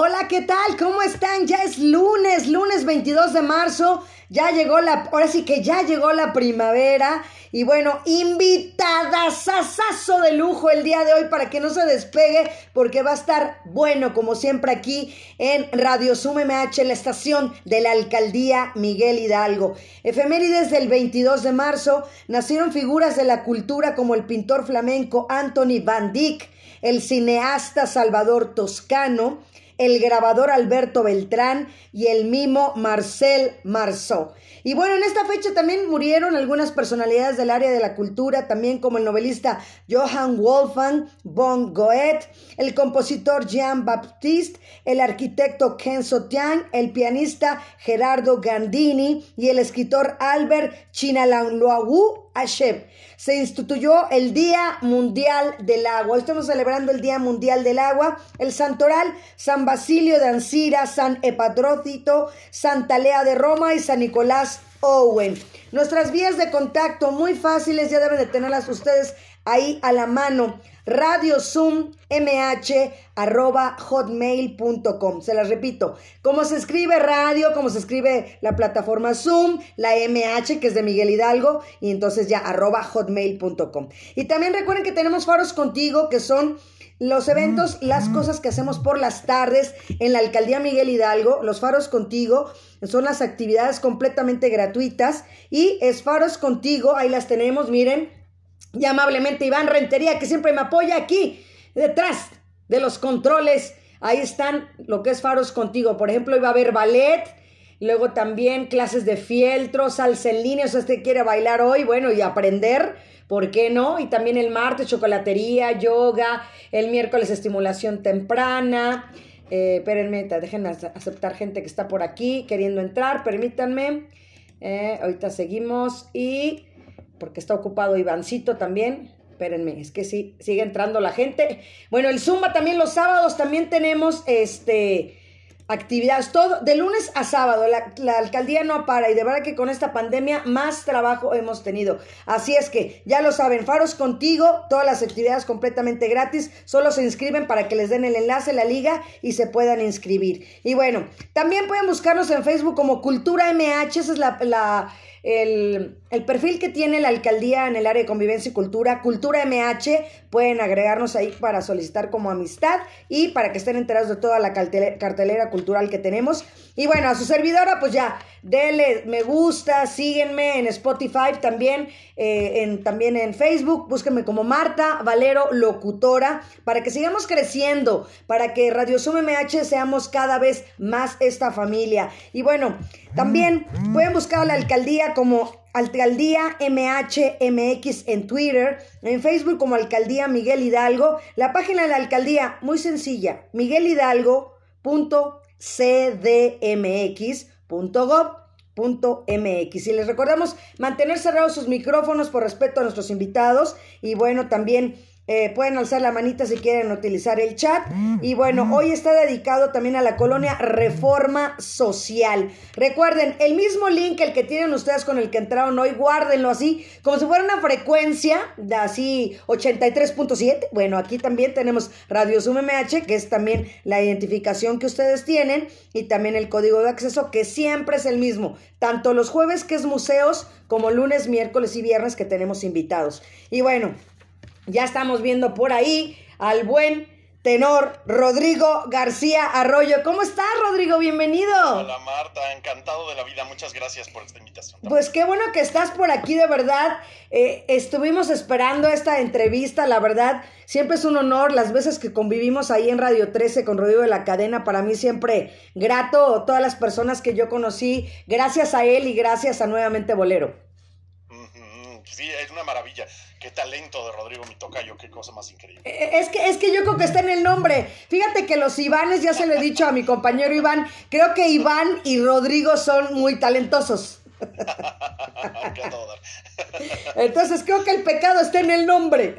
Hola, ¿qué tal? ¿Cómo están? Ya es lunes, lunes 22 de marzo. Ya llegó la, ahora sí que ya llegó la primavera. Y bueno, invitada sasazo de lujo el día de hoy para que no se despegue porque va a estar bueno como siempre aquí en Radio Sum MH, la estación de la alcaldía Miguel Hidalgo. Efemérides del 22 de marzo nacieron figuras de la cultura como el pintor flamenco Anthony Van Dyck, el cineasta Salvador Toscano, el grabador Alberto Beltrán y el mimo Marcel Marceau. Y bueno, en esta fecha también murieron algunas personalidades del área de la cultura, también como el novelista Johann Wolfgang von Goethe, el compositor Jean Baptiste, el arquitecto Ken Sotian, el pianista Gerardo Gandini y el escritor Albert Chinalangloagu Se instituyó el Día Mundial del Agua. Hoy estamos celebrando el Día Mundial del Agua. El santoral San Basilio de Ancira, San Epatrócito, Santa Lea de Roma y San Nicolás Owen. Nuestras vías de contacto muy fáciles, ya deben de tenerlas ustedes ahí a la mano. Radio Zoom MH arroba hotmail.com. Se las repito, cómo se escribe radio, cómo se escribe la plataforma Zoom, la MH que es de Miguel Hidalgo y entonces ya arroba hotmail.com. Y también recuerden que tenemos faros contigo que son los eventos, las cosas que hacemos por las tardes en la alcaldía Miguel Hidalgo, los faros contigo, son las actividades completamente gratuitas y es faros contigo, ahí las tenemos, miren, y amablemente Iván Rentería, que siempre me apoya aquí, detrás de los controles. Ahí están lo que es Faros Contigo. Por ejemplo, iba a haber ballet, luego también clases de fieltro, salsa en línea. O sea, usted quiere bailar hoy, bueno, y aprender, ¿por qué no? Y también el martes, chocolatería, yoga, el miércoles, estimulación temprana. Eh, espérenme, dejen aceptar gente que está por aquí queriendo entrar, permítanme. Eh, ahorita seguimos y porque está ocupado Ivancito también. Espérenme, es que sí, sigue entrando la gente. Bueno, el Zumba también los sábados también tenemos este actividades, todo, de lunes a sábado, la, alcaldía no para y de verdad que con esta pandemia más trabajo hemos tenido. Así es que ya lo saben, Faros contigo, todas las actividades completamente gratis, solo se inscriben para que les den el enlace, la liga y se puedan inscribir. Y bueno, también pueden buscarnos en Facebook como Cultura MH, esa es la, la el, perfil que tiene la alcaldía en el área de convivencia y cultura, Cultura MH, pueden agregarnos ahí para solicitar como amistad y para que estén enterados de toda la cartelera cultural que tenemos. Y bueno, a su servidora, pues ya, denle me gusta, síguenme en Spotify también, eh, en, también en Facebook, búsquenme como Marta Valero Locutora, para que sigamos creciendo, para que Radio Sum MH seamos cada vez más esta familia. Y bueno, también pueden buscar a la alcaldía como Alcaldía MHMX en Twitter, en Facebook como Alcaldía Miguel Hidalgo, la página de la alcaldía muy sencilla, miguelhidalgo.cdmx.gov.mx. Y les recordamos mantener cerrados sus micrófonos por respeto a nuestros invitados y bueno, también eh, pueden alzar la manita si quieren utilizar el chat. Mm, y bueno, mm. hoy está dedicado también a la colonia Reforma Social. Recuerden, el mismo link, el que tienen ustedes con el que entraron hoy, guárdenlo así, como si fuera una frecuencia de así 83.7. Bueno, aquí también tenemos Radio Zoom MH, que es también la identificación que ustedes tienen, y también el código de acceso, que siempre es el mismo. Tanto los jueves, que es museos, como lunes, miércoles y viernes, que tenemos invitados. Y bueno, ya estamos viendo por ahí al buen tenor Rodrigo García Arroyo. ¿Cómo estás, Rodrigo? Bienvenido. Hola, Marta. Encantado de la vida. Muchas gracias por esta invitación. Pues qué bueno que estás por aquí, de verdad. Eh, estuvimos esperando esta entrevista, la verdad. Siempre es un honor las veces que convivimos ahí en Radio 13 con Rodrigo de la Cadena. Para mí siempre grato todas las personas que yo conocí. Gracias a él y gracias a nuevamente Bolero. Sí, es una maravilla. Talento de Rodrigo Mitocayo, qué cosa más increíble. Eh, eh, es que, es que yo creo que está en el nombre. Fíjate que los Ivanes, ya se lo he dicho a mi compañero Iván, creo que Iván y Rodrigo son muy talentosos. Entonces creo que el pecado está en el nombre.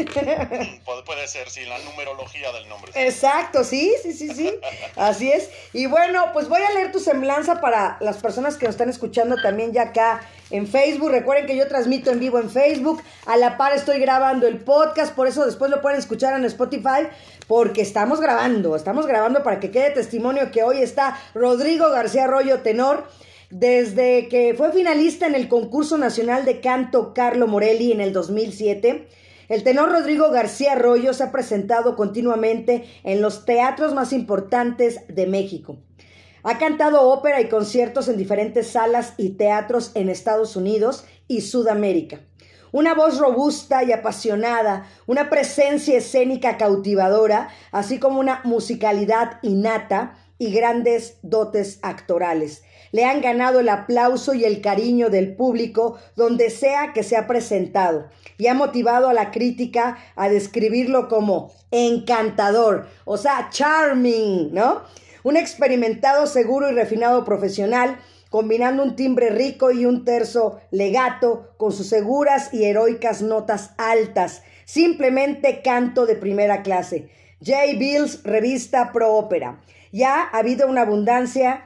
puede, puede ser, sí, la numerología del nombre. Exacto, sí, sí, sí, sí. Así es. Y bueno, pues voy a leer tu semblanza para las personas que nos están escuchando también ya acá en Facebook. Recuerden que yo transmito en vivo en Facebook. A la par estoy grabando el podcast, por eso después lo pueden escuchar en Spotify, porque estamos grabando, estamos grabando para que quede testimonio que hoy está Rodrigo García Arroyo, tenor. Desde que fue finalista en el concurso nacional de canto Carlo Morelli en el 2007, el tenor Rodrigo García Arroyo se ha presentado continuamente en los teatros más importantes de México. Ha cantado ópera y conciertos en diferentes salas y teatros en Estados Unidos y Sudamérica. Una voz robusta y apasionada, una presencia escénica cautivadora, así como una musicalidad innata y grandes dotes actorales. Le han ganado el aplauso y el cariño del público donde sea que se ha presentado y ha motivado a la crítica a describirlo como encantador, o sea, charming, ¿no? Un experimentado, seguro y refinado profesional combinando un timbre rico y un terzo legato con sus seguras y heroicas notas altas. Simplemente canto de primera clase. J. Bills, revista Pro Ópera. Ya ha habido una abundancia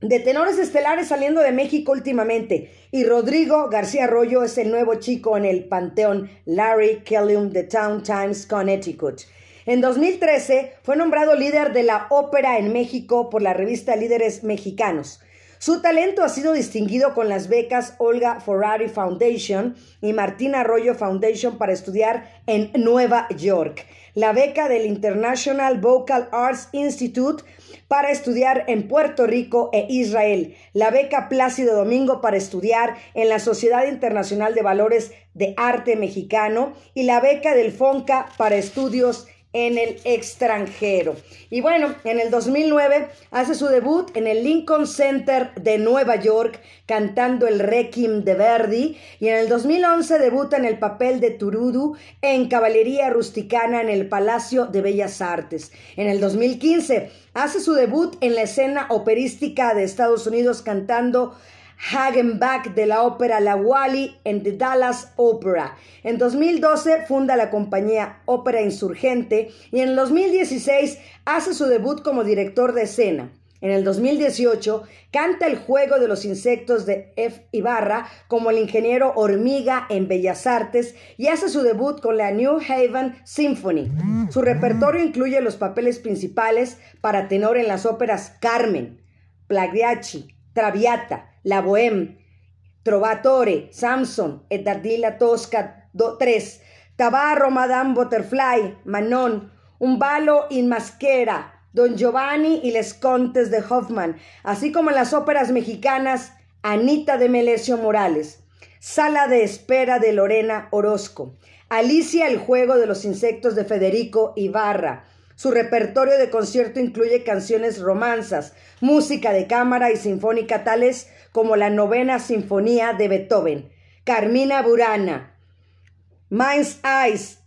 de tenores estelares saliendo de México últimamente y Rodrigo García Arroyo es el nuevo chico en el panteón Larry Kellum de Town Times, Connecticut. En 2013 fue nombrado líder de la ópera en México por la revista Líderes Mexicanos. Su talento ha sido distinguido con las becas Olga Ferrari Foundation y Martina Arroyo Foundation para estudiar en Nueva York, la beca del International Vocal Arts Institute para estudiar en Puerto Rico e Israel, la beca Plácido Domingo para estudiar en la Sociedad Internacional de Valores de Arte Mexicano y la beca del FONCA para estudios en el extranjero. Y bueno, en el 2009 hace su debut en el Lincoln Center de Nueva York cantando el Requiem de Verdi y en el 2011 debuta en el papel de Turudu en Caballería Rusticana en el Palacio de Bellas Artes. En el 2015 hace su debut en la escena operística de Estados Unidos cantando Hagenbach de la ópera La Wally en The Dallas Opera. En 2012 funda la compañía Ópera Insurgente y en 2016 hace su debut como director de escena. En el 2018 canta el juego de los insectos de F. Ibarra como el ingeniero hormiga en Bellas Artes y hace su debut con la New Haven Symphony. Su repertorio incluye los papeles principales para tenor en las óperas Carmen, Plagiachi, Traviata, la Bohème, Trovatore, Samson, Etardila Tosca 3, Tabarro, Madame Butterfly, Manon, Un balo in Masquera, Don Giovanni y Les Contes de Hoffman, así como las óperas mexicanas Anita de Melesio Morales, Sala de Espera de Lorena Orozco, Alicia el Juego de los Insectos de Federico Ibarra, su repertorio de concierto incluye canciones romanzas, música de cámara y sinfónica tales como la novena sinfonía de Beethoven, Carmina Burana, Mind's Eyes,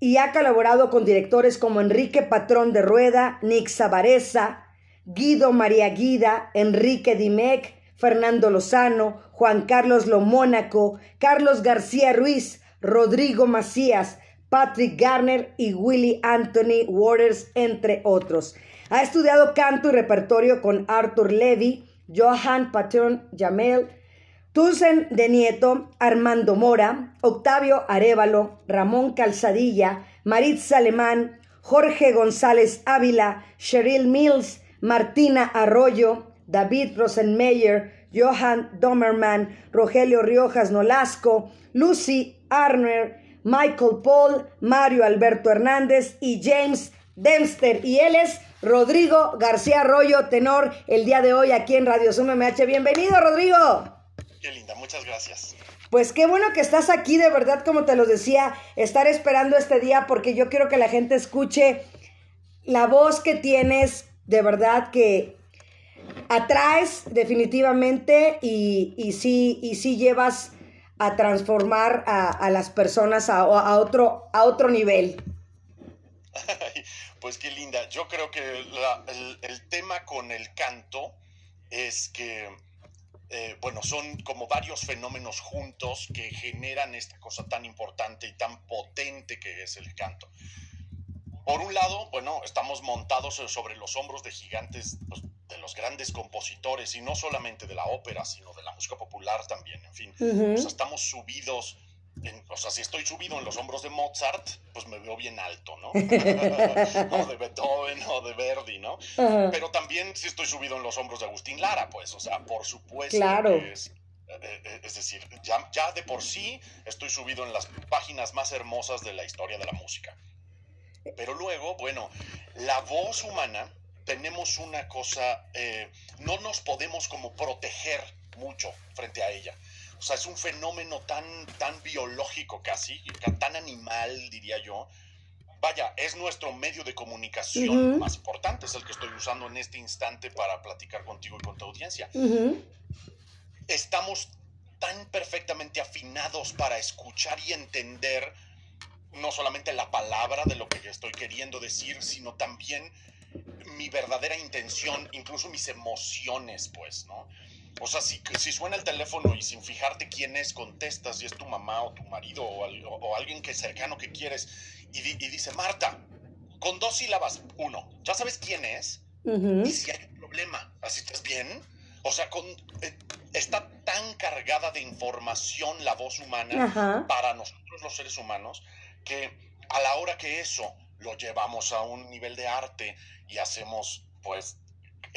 y ha colaborado con directores como Enrique Patrón de Rueda, Nick Sabareza, Guido María Guida, Enrique Dimec, Fernando Lozano, Juan Carlos Lomónaco, Carlos García Ruiz, Rodrigo Macías, Patrick Garner y Willie Anthony Waters, entre otros. Ha estudiado canto y repertorio con Arthur Levy, Johan Patron Jamel, Tusen de Nieto, Armando Mora, Octavio Arevalo, Ramón Calzadilla, Maritza Alemán, Jorge González Ávila, Cheryl Mills, Martina Arroyo, David Rosenmeyer, Johan Domerman, Rogelio Riojas Nolasco, Lucy Arner, Michael Paul, Mario Alberto Hernández y James Dempster. Y él es Rodrigo García Arroyo, tenor, el día de hoy aquí en Radio Zoom MH. Bienvenido, Rodrigo. Qué linda, muchas gracias. Pues qué bueno que estás aquí, de verdad, como te lo decía, estar esperando este día porque yo quiero que la gente escuche la voz que tienes, de verdad que atraes definitivamente y, y sí, y sí llevas a transformar a, las personas a, otro, a otro nivel. pues qué linda. Yo creo que el, tema con el canto es que eh, bueno, son como varios fenómenos juntos que generan esta cosa tan importante y tan potente que es el canto. Por un lado, bueno, estamos montados sobre los hombros de gigantes, pues, de los grandes compositores, y no solamente de la ópera, sino de la música popular también, en fin. o sea, estamos subidos, en, o sea, si estoy subido en los hombros de Mozart, pues me veo bien alto, ¿no? o de Beethoven o de Verdi, ¿no? Pero también si estoy subido en los hombros de Agustín Lara, pues, o sea, por supuesto claro. es... Eh, eh, es decir, ya, ya de por sí estoy subido en las páginas más hermosas de la historia de la música. Pero luego, bueno, la voz humana, tenemos una cosa, eh, no nos podemos como proteger mucho frente a ella. O sea, es un fenómeno tan, tan biológico casi, tan animal, diría yo. Vaya, es nuestro medio de comunicación más importante, es el que estoy usando en este instante para platicar contigo y con tu audiencia. Estamos tan perfectamente afinados para escuchar y entender no solamente la palabra de lo que estoy queriendo decir, sino también mi verdadera intención, incluso mis emociones, pues, ¿no? O sea, si, si suena el teléfono y sin fijarte quién es, contestas y es tu mamá o tu marido o, alguien que es cercano que quieres y, dice, Marta, con dos sílabas, uno, ¿ya sabes quién es? Y si hay un problema, ¿así estás bien? O sea, con, eh, está tan cargada de información la voz humana para nosotros los seres humanos que a la hora que eso lo llevamos a un nivel de arte y hacemos pues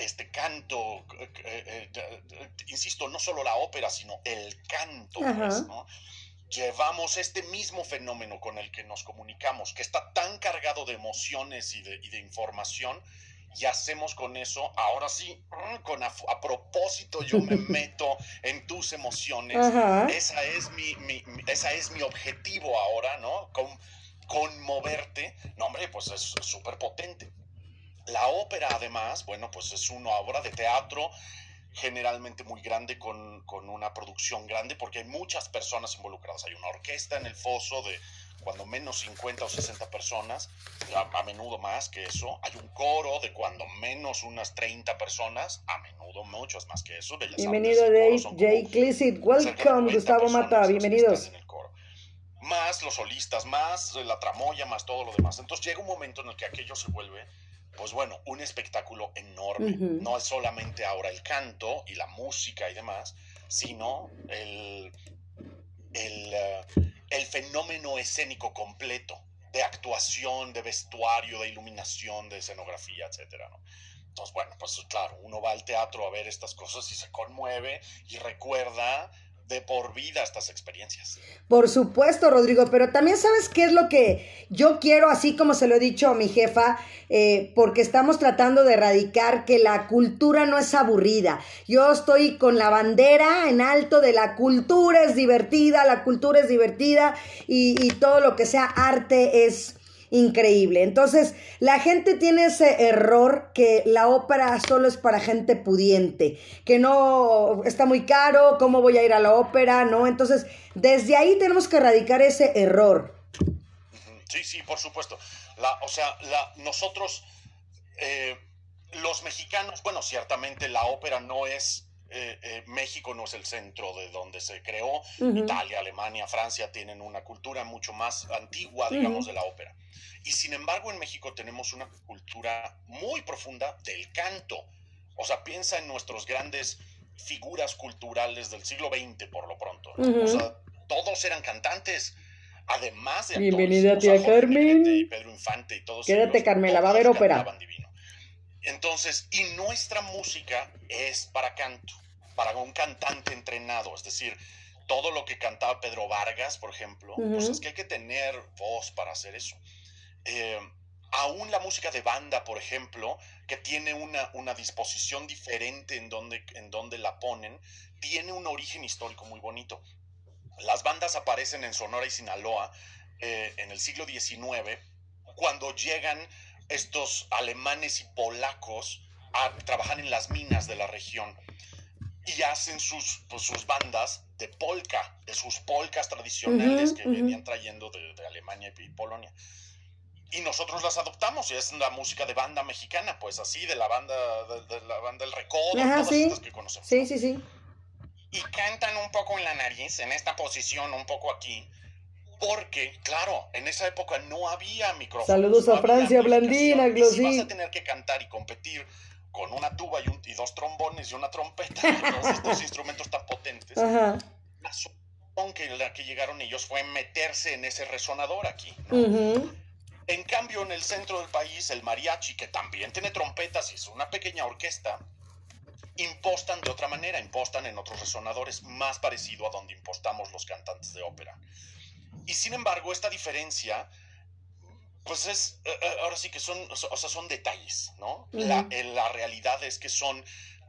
este canto, eh, eh, insisto, no solo la ópera, sino el canto, pues, llevamos este mismo fenómeno con el que nos comunicamos, que está tan cargado de emociones y de, información, y hacemos con eso, ahora sí, mm, con a, propósito yo me meto en tus emociones, esa es mi, esa es mi objetivo ahora, ¿no? Con, conmoverte, no hombre, pues es súper potente. La ópera además, bueno, pues es una obra de teatro generalmente muy grande con, una producción grande porque hay muchas personas involucradas. Hay una orquesta en el foso de cuando menos 50 o 60 personas, a, menudo más que eso. Hay un coro de cuando menos unas 30 personas, a menudo muchos más que eso. Bienvenido Dave, Jay Clissit, welcome Gustavo Mata, bienvenidos más los solistas, más la tramoya, más todo lo demás. Entonces llega un momento en el que aquello se vuelve, pues bueno, un espectáculo enorme. No es solamente ahora el canto y la música y demás, sino el, el, eh, el fenómeno escénico completo de actuación, de vestuario, de iluminación, de escenografía, etcétera, ¿no? Entonces, bueno, pues claro, uno va al teatro a ver estas cosas y se conmueve y recuerda de por vida estas experiencias. Por supuesto, Rodrigo, pero también sabes qué es lo que yo quiero, así como se lo he dicho a mi jefa, eh, porque estamos tratando de erradicar que la cultura no es aburrida. Yo estoy con la bandera en alto de la cultura es divertida, la cultura es divertida y, y todo lo que sea arte es increíble. Entonces, la gente tiene ese error que la ópera solo es para gente pudiente, que no está muy caro, ¿cómo voy a ir a la ópera? ¿No? Entonces, desde ahí tenemos que erradicar ese error. Sí, sí, por supuesto. La, o sea, la, nosotros, eh, los mexicanos, bueno, ciertamente la ópera no es eh, eh, México no es el centro de donde se creó. Italia, Alemania, Francia tienen una cultura mucho más antigua, digamos, de la ópera. Y sin embargo, en México tenemos una cultura muy profunda del canto. O sea, piensa en nuestros grandes figuras culturales del siglo XX, por lo pronto. O sea, todos eran cantantes. Además de Bienvenida, tía Carmen. Y Pedro Infante y todos. Quédate, Carmela, va a haber ópera. Entonces, y nuestra música es para canto, para un cantante entrenado, es decir, todo lo que cantaba Pedro Vargas, por ejemplo, pues es que hay que tener voz para hacer eso. Eh, aún la música de banda, por ejemplo, que tiene una, una disposición diferente en donde, en donde la ponen, tiene un origen histórico muy bonito. Las bandas aparecen en Sonora y Sinaloa eh, en el siglo XIX, cuando llegan estos alemanes y polacos a trabajar en las minas de la región y hacen sus, pues, sus bandas de polka, de sus polcas tradicionales que venían trayendo de, Alemania y Polonia. Y nosotros las adoptamos y es la música de banda mexicana, pues así, de la banda, de, la banda El Recodo, todas estas que conocemos. Sí, sí, sí. y cantan un poco en la nariz, en esta posición, un poco aquí, porque, claro, en esa época no había micrófonos. Saludos a Francia Blandina, Glosí. Si vas a tener que cantar y competir con una tuba y, dos trombones y una trompeta, todos estos instrumentos tan potentes, Ajá. la solución que, la que llegaron ellos fue meterse en ese resonador aquí. En cambio, en el centro del país, el mariachi, que también tiene trompetas y es una pequeña orquesta, impostan de otra manera, impostan en otros resonadores, más parecido a donde impostamos los cantantes de ópera. Y sin embargo, esta diferencia, pues es, eh, eh, ahora sí que son, o sea, son detalles, ¿no? la, la realidad es que son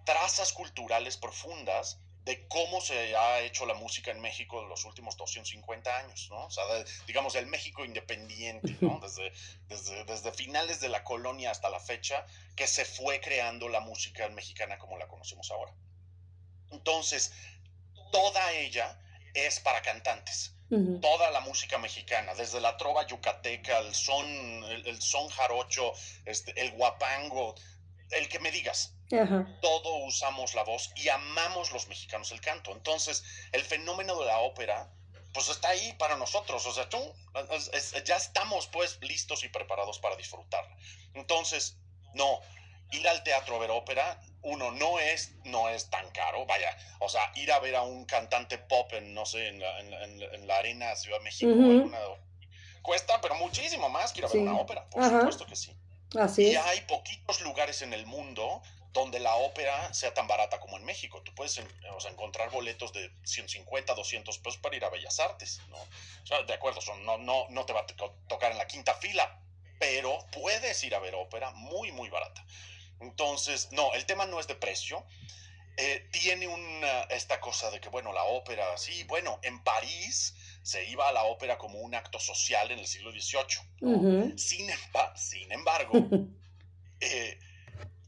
trazas culturales profundas de cómo se ha hecho la música en México en los últimos 250 años, ¿no? O sea, digamos, el México independiente, ¿no? Desde, desde, desde, finales de la colonia hasta la fecha, que se fue creando la música mexicana como la conocemos ahora. Entonces, toda ella es para cantantes. Toda la música mexicana, desde la trova yucateca, el son, el, son jarocho, este, el guapango, el que me digas, todo usamos la voz y amamos los mexicanos el canto. Entonces, el fenómeno de la ópera, pues está ahí para nosotros. O sea, tú, ya estamos pues listos y preparados para disfrutarla. Entonces, no, ir al teatro a ver ópera, uno, no es, no es tan caro. Vaya, o sea, ir a ver a un cantante pop en, no sé, en la, en, la arena Ciudad de México, cuesta, pero muchísimo más que ir a ver una ópera. Por supuesto que sí. Así y hay poquitos lugares en el mundo donde la ópera sea tan barata como en México. Tú puedes encontrar boletos de 150, 200 pesos para ir a Bellas Artes, ¿no? O sea, de acuerdo, son, no, no, no te va a tocar en la quinta fila, pero puedes ir a ver ópera muy, muy barata. Entonces, no, el tema no es de precio. Eh, tiene una, esta cosa de que, bueno, la ópera, sí, bueno, en París se iba a la ópera como un acto social en el siglo XVIII. sin, sin, embargo, eh,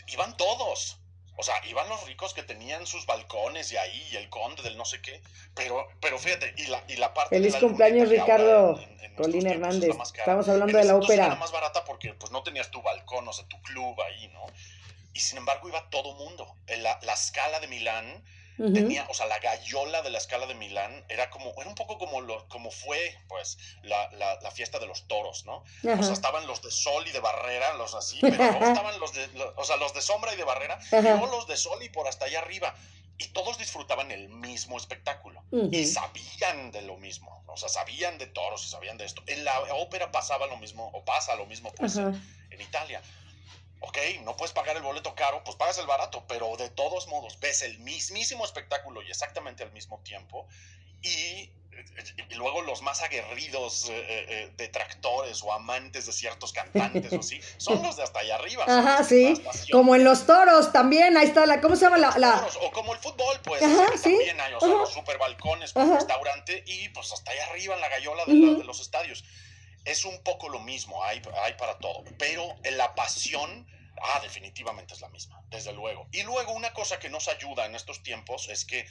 iban todos. O sea, iban los ricos que tenían sus balcones y ahí, y el conde del no sé qué. Pero, pero fíjate, y la, y la parte. Feliz cumpleaños, Ricardo Colín Hernández. Estamos hablando de la ópera. Era más barata porque pues no tenías tu balcón, o sea, tu club ahí, ¿no? Y sin embargo iba todo mundo. La, la escala de Milán Tenía, o sea, la gallola de la escala de Milán era como, era un poco como lo, como fue, pues, la, la, fiesta de los toros, ¿no? O sea, estaban los de sol y de barrera, los así, pero luego estaban los de, o sea, los de sombra y de barrera, y luego los de sol y por hasta allá arriba. Y todos disfrutaban el mismo espectáculo. Y sabían de lo mismo. O sea, sabían de toros y sabían de esto. En la ópera pasaba lo mismo, o pasa lo mismo, pues, en Italia ok, no puedes pagar el boleto caro, pues pagas el barato, pero de todos modos ves el mismísimo espectáculo y exactamente al mismo tiempo. Y, luego los más aguerridos eh, eh, eh, detractores o amantes de ciertos cantantes o así, son los de hasta allá arriba. Ajá, sí. Como en los toros también, ahí está la, ¿cómo se llama la...? o como el fútbol, pues, Ajá, ¿sí? también hay, o sea, los super balcones con restaurante y pues hasta allá arriba en la gallola de los estadios es un poco lo mismo, hay, hay para todo, pero la pasión, ah, definitivamente es la misma, desde luego. Y luego una cosa que nos ayuda en estos tiempos es que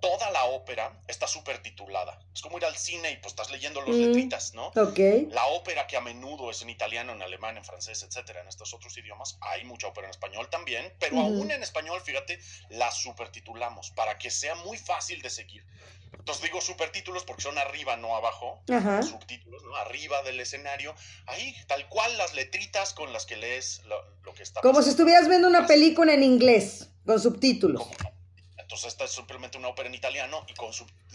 toda la ópera está súper titulada. Es como ir al cine y pues estás leyendo los mm, letritas, ¿no? Ok. La ópera que a menudo es en italiano, en alemán, en francés, etcétera, en estos otros idiomas, hay mucha ópera en español también, pero aún en español, fíjate, la supertitulamos para que sea muy fácil de seguir. Entonces digo supertítulos porque son arriba, no abajo, subtítulos, ¿no? Arriba del escenario, ahí, tal cual las letritas con las que lees lo, que está Como si estuvieras viendo una película en inglés, con subtítulos. Entonces esta es simplemente una ópera en italiano y con,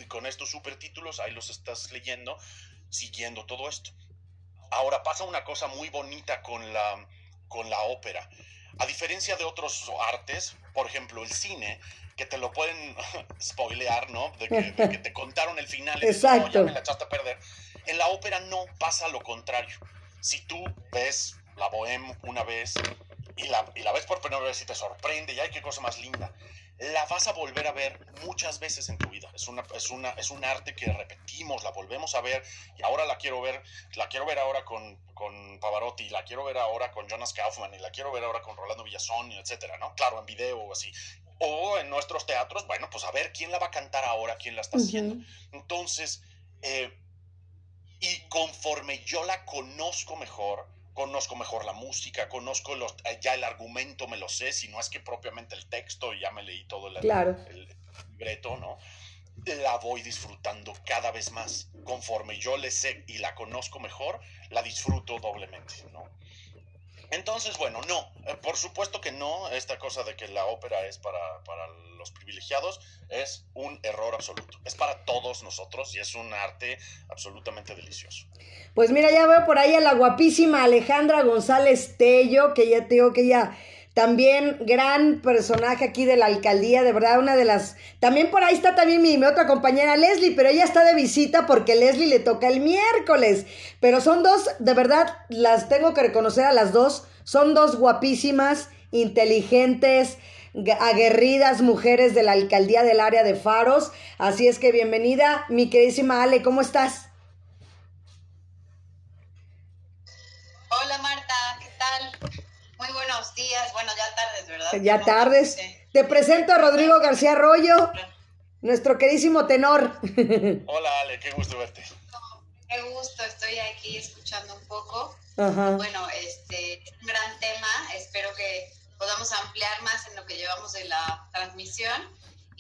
con estos supertítulos ahí los estás leyendo, siguiendo todo esto. Ahora pasa una cosa muy bonita con la, con la ópera. A diferencia de otros artes, por ejemplo el cine, que te lo pueden spoilear, ¿no? De que, te contaron el final y Exacto. ya me la echaste a perder. En la ópera no pasa lo contrario. Si tú ves la Bohème una vez y la, y la ves por primera vez y te sorprende, y ay, qué cosa más linda la vas a volver a ver muchas veces en tu vida. Es, una, es, una, es un arte que repetimos, la volvemos a ver y ahora la quiero ver, la quiero ver ahora con, con Pavarotti, la quiero ver ahora con Jonas Kaufman y la quiero ver ahora con Rolando Villazón, etcétera, ¿no? Claro, en video o así. O en nuestros teatros, bueno, pues a ver quién la va a cantar ahora, quién la está haciendo. Entonces, eh, y conforme yo la conozco mejor, conozco mejor la música, conozco los, eh, ya el argumento, me lo sé, si no es que propiamente el texto, ya me leí todo el, claro. libreto, ¿no? La voy disfrutando cada vez más. Conforme yo le sé y la conozco mejor, la disfruto doblemente, ¿no? Entonces, bueno, no, eh, por supuesto que no, esta cosa de que la ópera es para, para, los privilegiados es un error absoluto. Es para todos nosotros y es un arte absolutamente delicioso. Pues mira, ya veo por ahí a la guapísima Alejandra González Tello, que ya te digo que ella también gran personaje aquí de la alcaldía, de verdad, una de las... También por ahí está también mi, otra compañera Leslie, pero ella está de visita porque Leslie le toca el miércoles. Pero son dos, de verdad, las tengo que reconocer a las dos, son dos guapísimas, inteligentes, aguerridas mujeres de la alcaldía del área de Faros. Así es que bienvenida, mi queridísima Ale, ¿cómo estás? Hola Marta, ¿qué tal? Muy buenos días, bueno, ya tardes, ¿verdad? Ya tardes. Te presento a Rodrigo García Arroyo, nuestro queridísimo tenor. Hola Ale, qué gusto verte. qué gusto, estoy aquí escuchando un poco. Bueno, este es un gran tema, espero que podamos ampliar más en lo que llevamos de la transmisión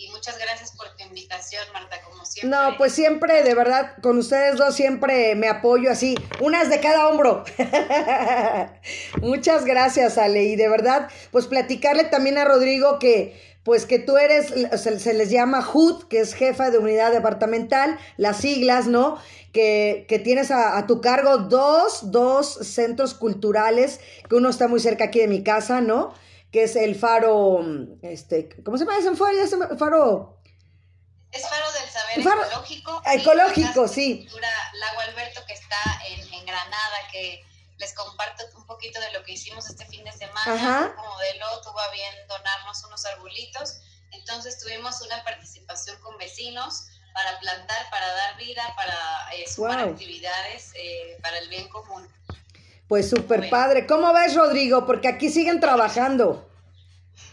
y muchas gracias por tu invitación, Marta, como siempre. No, pues siempre, de verdad, con ustedes dos siempre me apoyo así, unas de cada hombro. muchas gracias, Ale, y de verdad, pues platicarle también a Rodrigo que pues que tú eres, se, les llama HUD, que es jefa de unidad departamental, las siglas, ¿no? Que, que tienes a, a, tu cargo dos, dos centros culturales, que uno está muy cerca aquí de mi casa, ¿no? Que es el faro, este, ¿cómo se llama ese faro? Ese faro? Es faro del saber ecológico. Ecológico, sí. Lago Alberto que está en, Granada, que les comparto un poquito de lo que hicimos este fin de semana. Como modelo tuvo a bien donarnos unos arbolitos. Entonces tuvimos una participación con vecinos para plantar, para dar vida, para eh, sumar actividades eh, para el bien común. Pues súper padre. ¿Cómo ves, Rodrigo? Porque aquí siguen trabajando.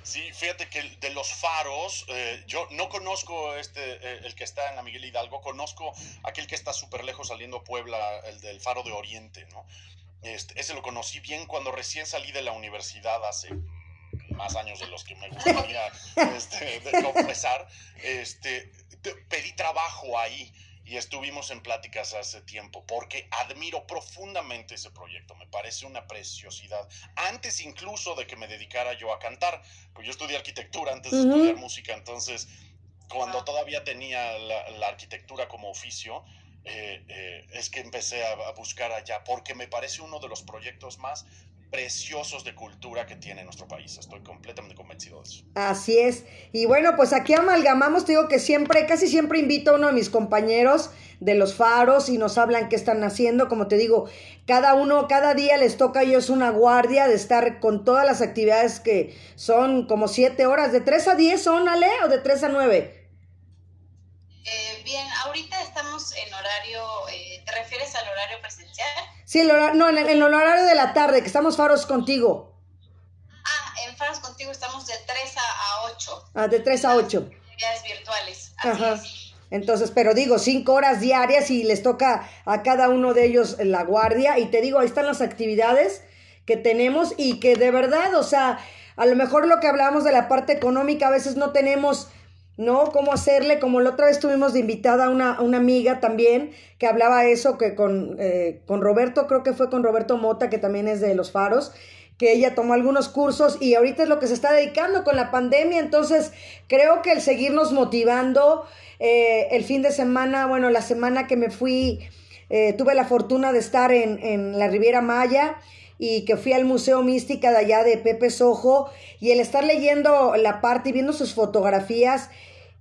Sí, fíjate que de los faros, eh, yo no conozco este, eh, el que está en la Miguel Hidalgo, conozco aquel que está súper lejos saliendo a Puebla, el del faro de Oriente, ¿no? Este, ese lo conocí bien cuando recién salí de la universidad hace más años de los que me gustaría este, confesar. Este, pedí trabajo ahí y estuvimos en pláticas hace tiempo porque admiro profundamente ese proyecto, me parece una preciosidad. Antes incluso de que me dedicara yo a cantar, pues yo estudié arquitectura antes de estudiar música, entonces cuando todavía tenía la, arquitectura como oficio, eh, eh, es que empecé a, buscar allá, porque me parece uno de los proyectos más preciosos de cultura que tiene nuestro país. Estoy completamente convencido de eso. Así es. Y bueno, pues aquí amalgamamos, te digo que siempre, casi siempre invito a uno de mis compañeros de los faros y nos hablan qué están haciendo. Como te digo, cada uno, cada día les toca a ellos una guardia de estar con todas las actividades que son como siete horas, de tres a diez son, Ale, o de tres a nueve. Eh, bien, ahorita estamos en horario, eh, ¿te refieres al horario presencial? Sí, no, en el, horario de la tarde, que estamos faros contigo. Ah, en faros contigo estamos de 3 a, 8. Ah, de 3 a 8. Actividades virtuales. Ajá. Entonces, pero digo, cinco horas diarias y les toca a cada uno de ellos la guardia. Y te digo, ahí están las actividades que tenemos y que de verdad, o sea, a lo mejor lo que hablábamos de la parte económica, a veces no tenemos ¿no? Cómo hacerle, como la otra vez tuvimos de invitada a una, una amiga también que hablaba eso, que con, eh, con Roberto, creo que fue con Roberto Mota, que también es de Los Faros, que ella tomó algunos cursos y ahorita es lo que se está dedicando con la pandemia, entonces creo que el seguirnos motivando, eh, el fin de semana, bueno, la semana que me fui, eh, tuve la fortuna de estar en, en la Riviera Maya, y que fui al Museo Mística de allá de Pepe Sojo y el estar leyendo la parte y viendo sus fotografías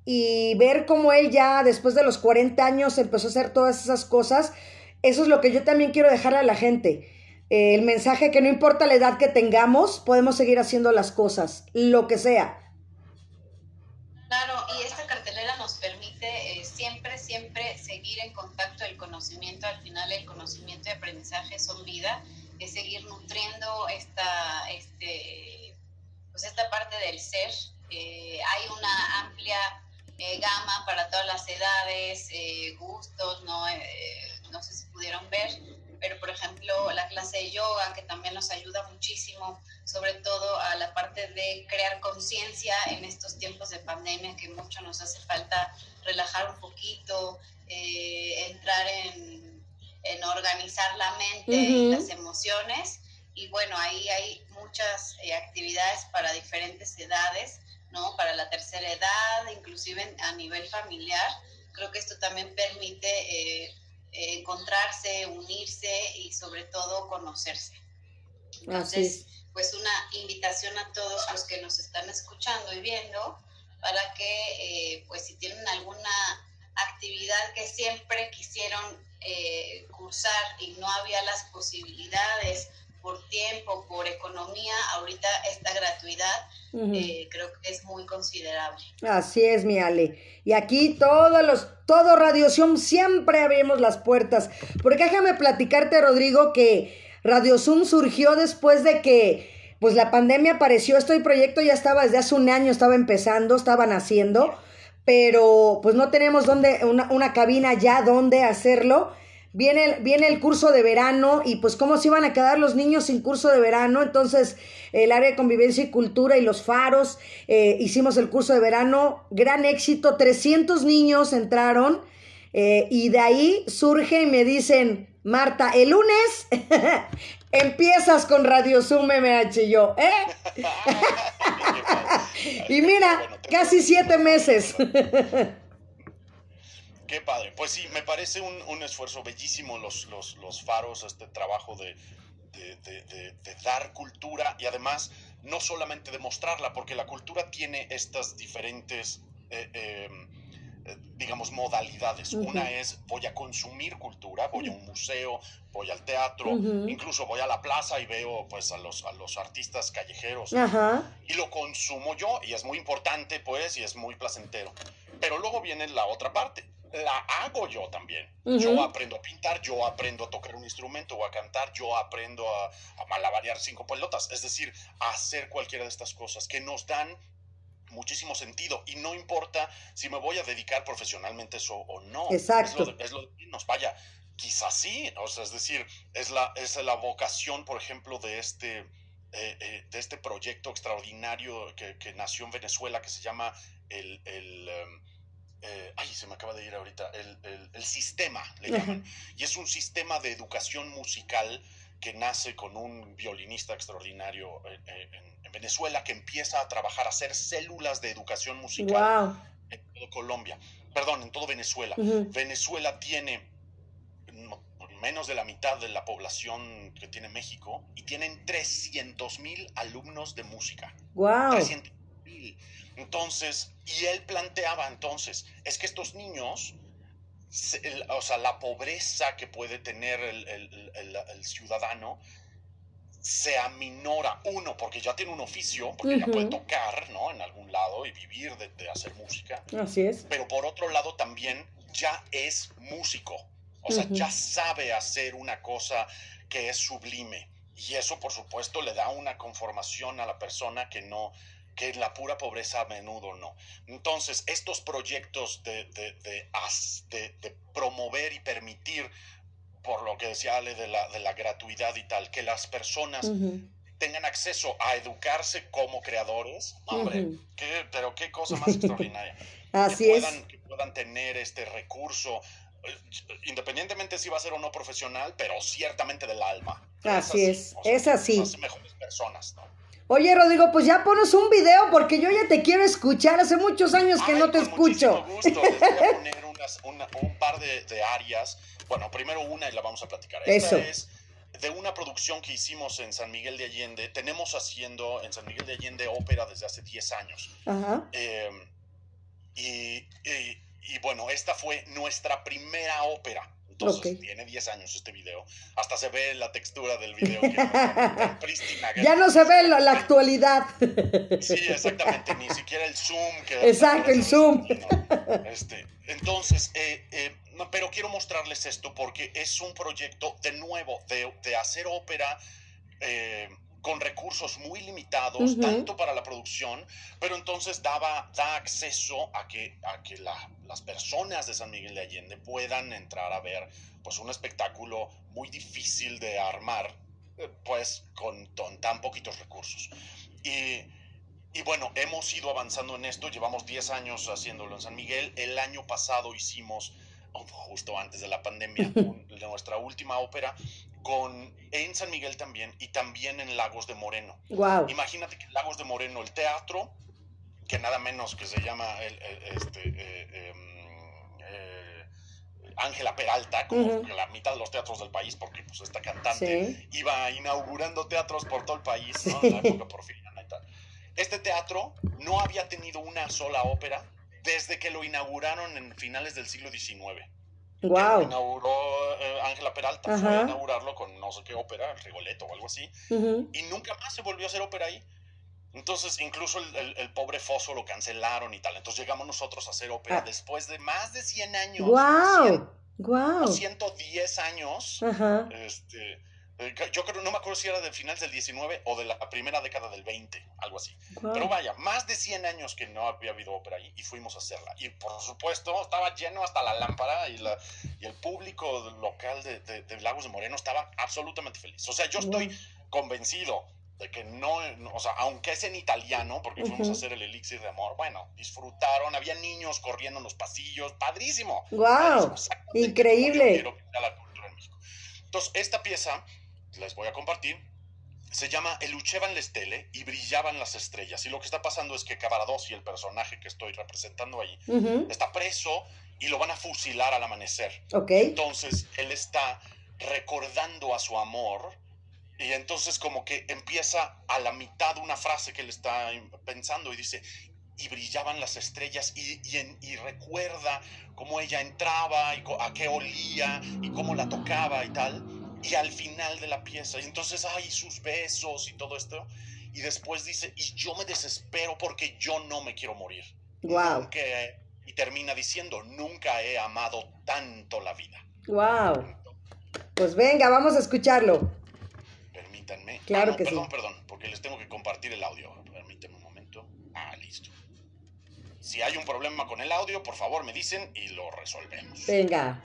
y ver cómo él ya después de los 40 años empezó a hacer todas esas cosas, eso es lo que yo también quiero dejarle a la gente. Eh, el mensaje que no importa la edad que tengamos, podemos seguir haciendo las cosas, lo que sea. Claro, y esta cartelera nos permite eh, siempre, siempre seguir en contacto. El conocimiento, al final el conocimiento y aprendizaje son vida, es seguir nutriendo esta, este, pues esta parte del ser. Eh, hay una amplia eh, gama para todas las edades, eh, gustos, ¿no? Eh, no sé si pudieron ver, pero por ejemplo la clase de yoga que también nos ayuda muchísimo, sobre todo a la parte de crear conciencia en estos tiempos de pandemia que mucho nos hace falta relajar un poquito, eh, entrar en, organizar la mente y las emociones. Y bueno, ahí hay muchas eh, actividades para diferentes edades, ¿no? Para la tercera edad, inclusive a nivel familiar. Creo que esto también permite eh, encontrarse, unirse y sobre todo conocerse. Entonces, pues una invitación a todos los que nos están escuchando y viendo para que, pues si tienen alguna actividad que siempre quisieron eh, cursar y no había las posibilidades por tiempo, por economía, ahorita esta gratuidad eh, creo que es muy considerable. Así es, mi Ale. Y aquí todos los, todo Radio Zoom siempre abrimos las puertas. Porque déjame platicarte, Rodrigo, que Radio Zoom surgió después de que pues la pandemia apareció. Este proyecto ya estaba desde hace un año, estaba empezando, estaba naciendo pero pues no tenemos donde, una, una cabina ya donde hacerlo. Viene, viene el curso de verano y pues cómo se iban a quedar los niños sin curso de verano. Entonces el área de convivencia y cultura y los faros eh, hicimos el curso de verano. Gran éxito, 300 niños entraron eh, y de ahí surge y me dicen, Marta, el lunes empiezas con Radio Zoom MH yo, ¿eh? y mira, casi siete meses. Qué padre. Pues sí, me parece un, esfuerzo bellísimo los, los, faros, este trabajo de, dar cultura y además no solamente de mostrarla, porque la cultura tiene estas diferentes... Eh, em, digamos, modalidades. Una es voy a consumir cultura, voy a un museo, voy al teatro, incluso voy a la plaza y veo pues a los, a los artistas callejeros y lo consumo yo y es muy importante pues y es muy placentero. Pero luego viene la otra parte, la hago yo también. Yo aprendo a pintar, yo aprendo a tocar un instrumento o a cantar, yo aprendo a, a malabarear cinco pelotas, es decir, a hacer cualquiera de estas cosas que nos dan muchísimo sentido y no importa si me voy a dedicar profesionalmente eso o no. Exacto. Es lo, de, nos vaya, quizás sí, o sea, es decir, es la, es la vocación, por ejemplo, de este, eh, eh, de este proyecto extraordinario que, nació en Venezuela que se llama el, em, eh, ay, se me acaba de ir ahorita, el, el, sistema, le llaman, y es un sistema de educación musical que nace con un violinista extraordinario en Venezuela que empieza a trabajar, a hacer células de educación musical en todo Colombia, perdón, en todo Venezuela. Venezuela tiene menos de la mitad de la población que tiene México y tienen 300 mil alumnos de música. Wow. Entonces, y él planteaba entonces, es que estos niños, o sea, la pobreza que puede tener el ciudadano se aminora, uno, porque ya tiene un oficio, porque ya puede tocar, ¿no? En algún lado y vivir de, hacer música. Así es. Pero por otro lado también ya es músico, o sea, ya sabe hacer una cosa que es sublime. Y eso, por supuesto, le da una conformación a la persona que no, que en la pura pobreza a menudo no. Entonces, estos proyectos de, de, de promover y permitir por lo que decía Ale de la, de la gratuidad y tal, que las personas tengan acceso a educarse como creadores, hombre, pero qué cosa más extraordinaria. Así que puedan, Que puedan tener este recurso, eh, independientemente si va a ser o no profesional, pero ciertamente del alma. Así es, es así. mejores personas, ¿no? Oye, Rodrigo, pues ya pones un video porque yo ya te quiero escuchar. Hace muchos años que no te escucho. Gusto. Les voy a poner un par de, de áreas bueno, primero una y la vamos a platicar. Esta es de una producción que hicimos en San Miguel de Allende. Tenemos haciendo en San Miguel de Allende ópera desde hace 10 años. Em, y, bueno, esta fue nuestra primera ópera. Entonces tiene 10 años este video. Hasta se ve la textura del video. ya no se ve la, actualidad. Sí, exactamente. Ni siquiera el zoom. Exacto, el zoom. Este, entonces, eh, eh, pero quiero mostrarles esto porque es un proyecto de nuevo, de, hacer ópera eh, con recursos muy limitados, tanto para la producción, pero entonces daba, da acceso a que, a que las personas de San Miguel de Allende puedan entrar a ver pues, un espectáculo muy difícil de armar, eh, pues con, tan poquitos recursos. Y, y, bueno, hemos ido avanzando en esto, llevamos 10 años haciéndolo en San Miguel, el año pasado hicimos justo antes de la pandemia, nuestra última ópera con, en San Miguel también y también en Lagos de Moreno. Wow. Imagínate que en Lagos de Moreno, el teatro, que nada menos que se llama este, eh, em, eh, Ángela Peralta, como la mitad de los teatros del país, porque pues esta cantante iba inaugurando teatros por todo el país, ¿no? la época porfiriana y tal. Este teatro no había tenido una sola ópera desde que lo inauguraron en finales del siglo XIX. Wow. inauguró eh, Ángela Peralta, fue a inaugurarlo con no sé qué ópera, Rigoletto o algo así, y nunca más se volvió a hacer ópera ahí. Entonces, incluso el, pobre Foso lo cancelaron y tal. Entonces llegamos nosotros a hacer ópera ah. después de más de 100 años. ¡Wow! wow. 110 años. Este, eh, yo creo, no me acuerdo si era del final del 19 o de la primera década del 20, algo así. Pero vaya, más de 100 años que no había habido ópera ahí y fuimos a hacerla. Y por supuesto, estaba lleno hasta la lámpara y, la, y el público local de, de, Lagos de Moreno estaba absolutamente feliz. O sea, yo estoy convencido de que no, o sea, aunque es en italiano, porque fuimos a hacer el elixir de amor, bueno, disfrutaron, había niños corriendo en los pasillos, padrísimo. ¡Wow! Increíble. Entonces, esta pieza les voy a compartir, se llama El Uchevan Lestele y brillaban las estrellas. Y lo que está pasando es que y el personaje que estoy representando ahí, está preso y lo van a fusilar al amanecer. Entonces él está recordando a su amor y entonces como que empieza a la mitad una frase que él está pensando y dice, y brillaban las estrellas y, y, recuerda cómo ella entraba y a qué olía y cómo la tocaba y tal y al final de la pieza. Y entonces, hay sus besos y todo esto. Y después dice, y yo me desespero porque yo no me quiero morir. Wow. y termina diciendo, nunca he amado tanto la vida. Wow. Pues venga, vamos a escucharlo. Permítanme. Claro ah, que perdón, sí. Perdón, porque les tengo que compartir el audio. Permítanme un momento. Ah, listo. Si hay un problema con el audio, por favor me dicen y lo resolvemos. Venga.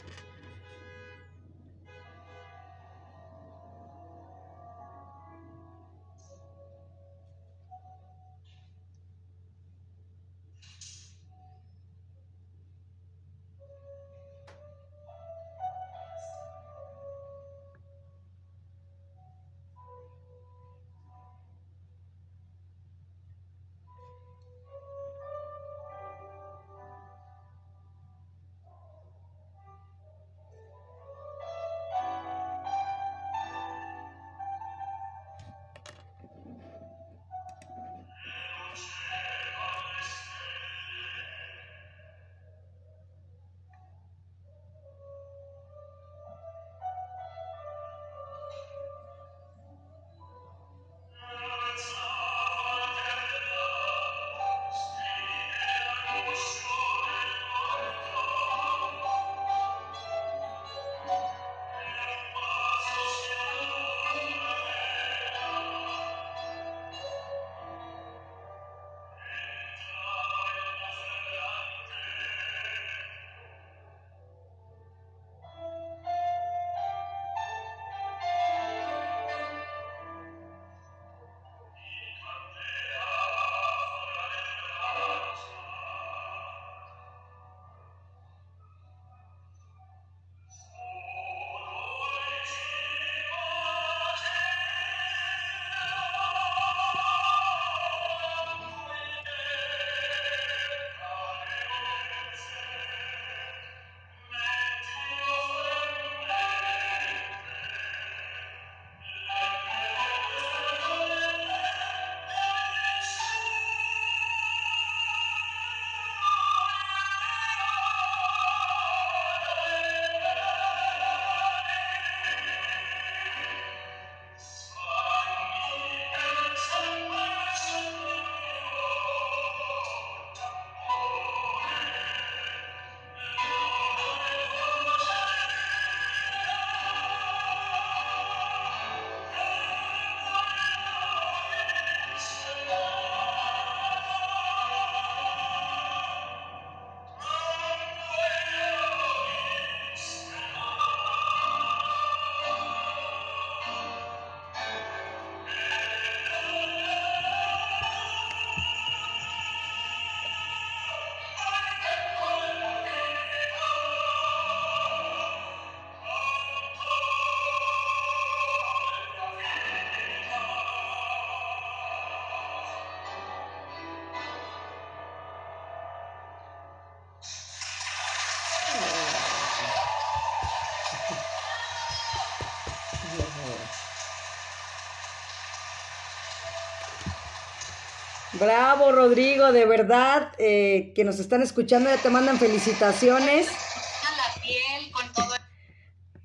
Bravo, Rodrigo, de verdad, eh, que nos están escuchando, ya te mandan felicitaciones. A la piel con todo.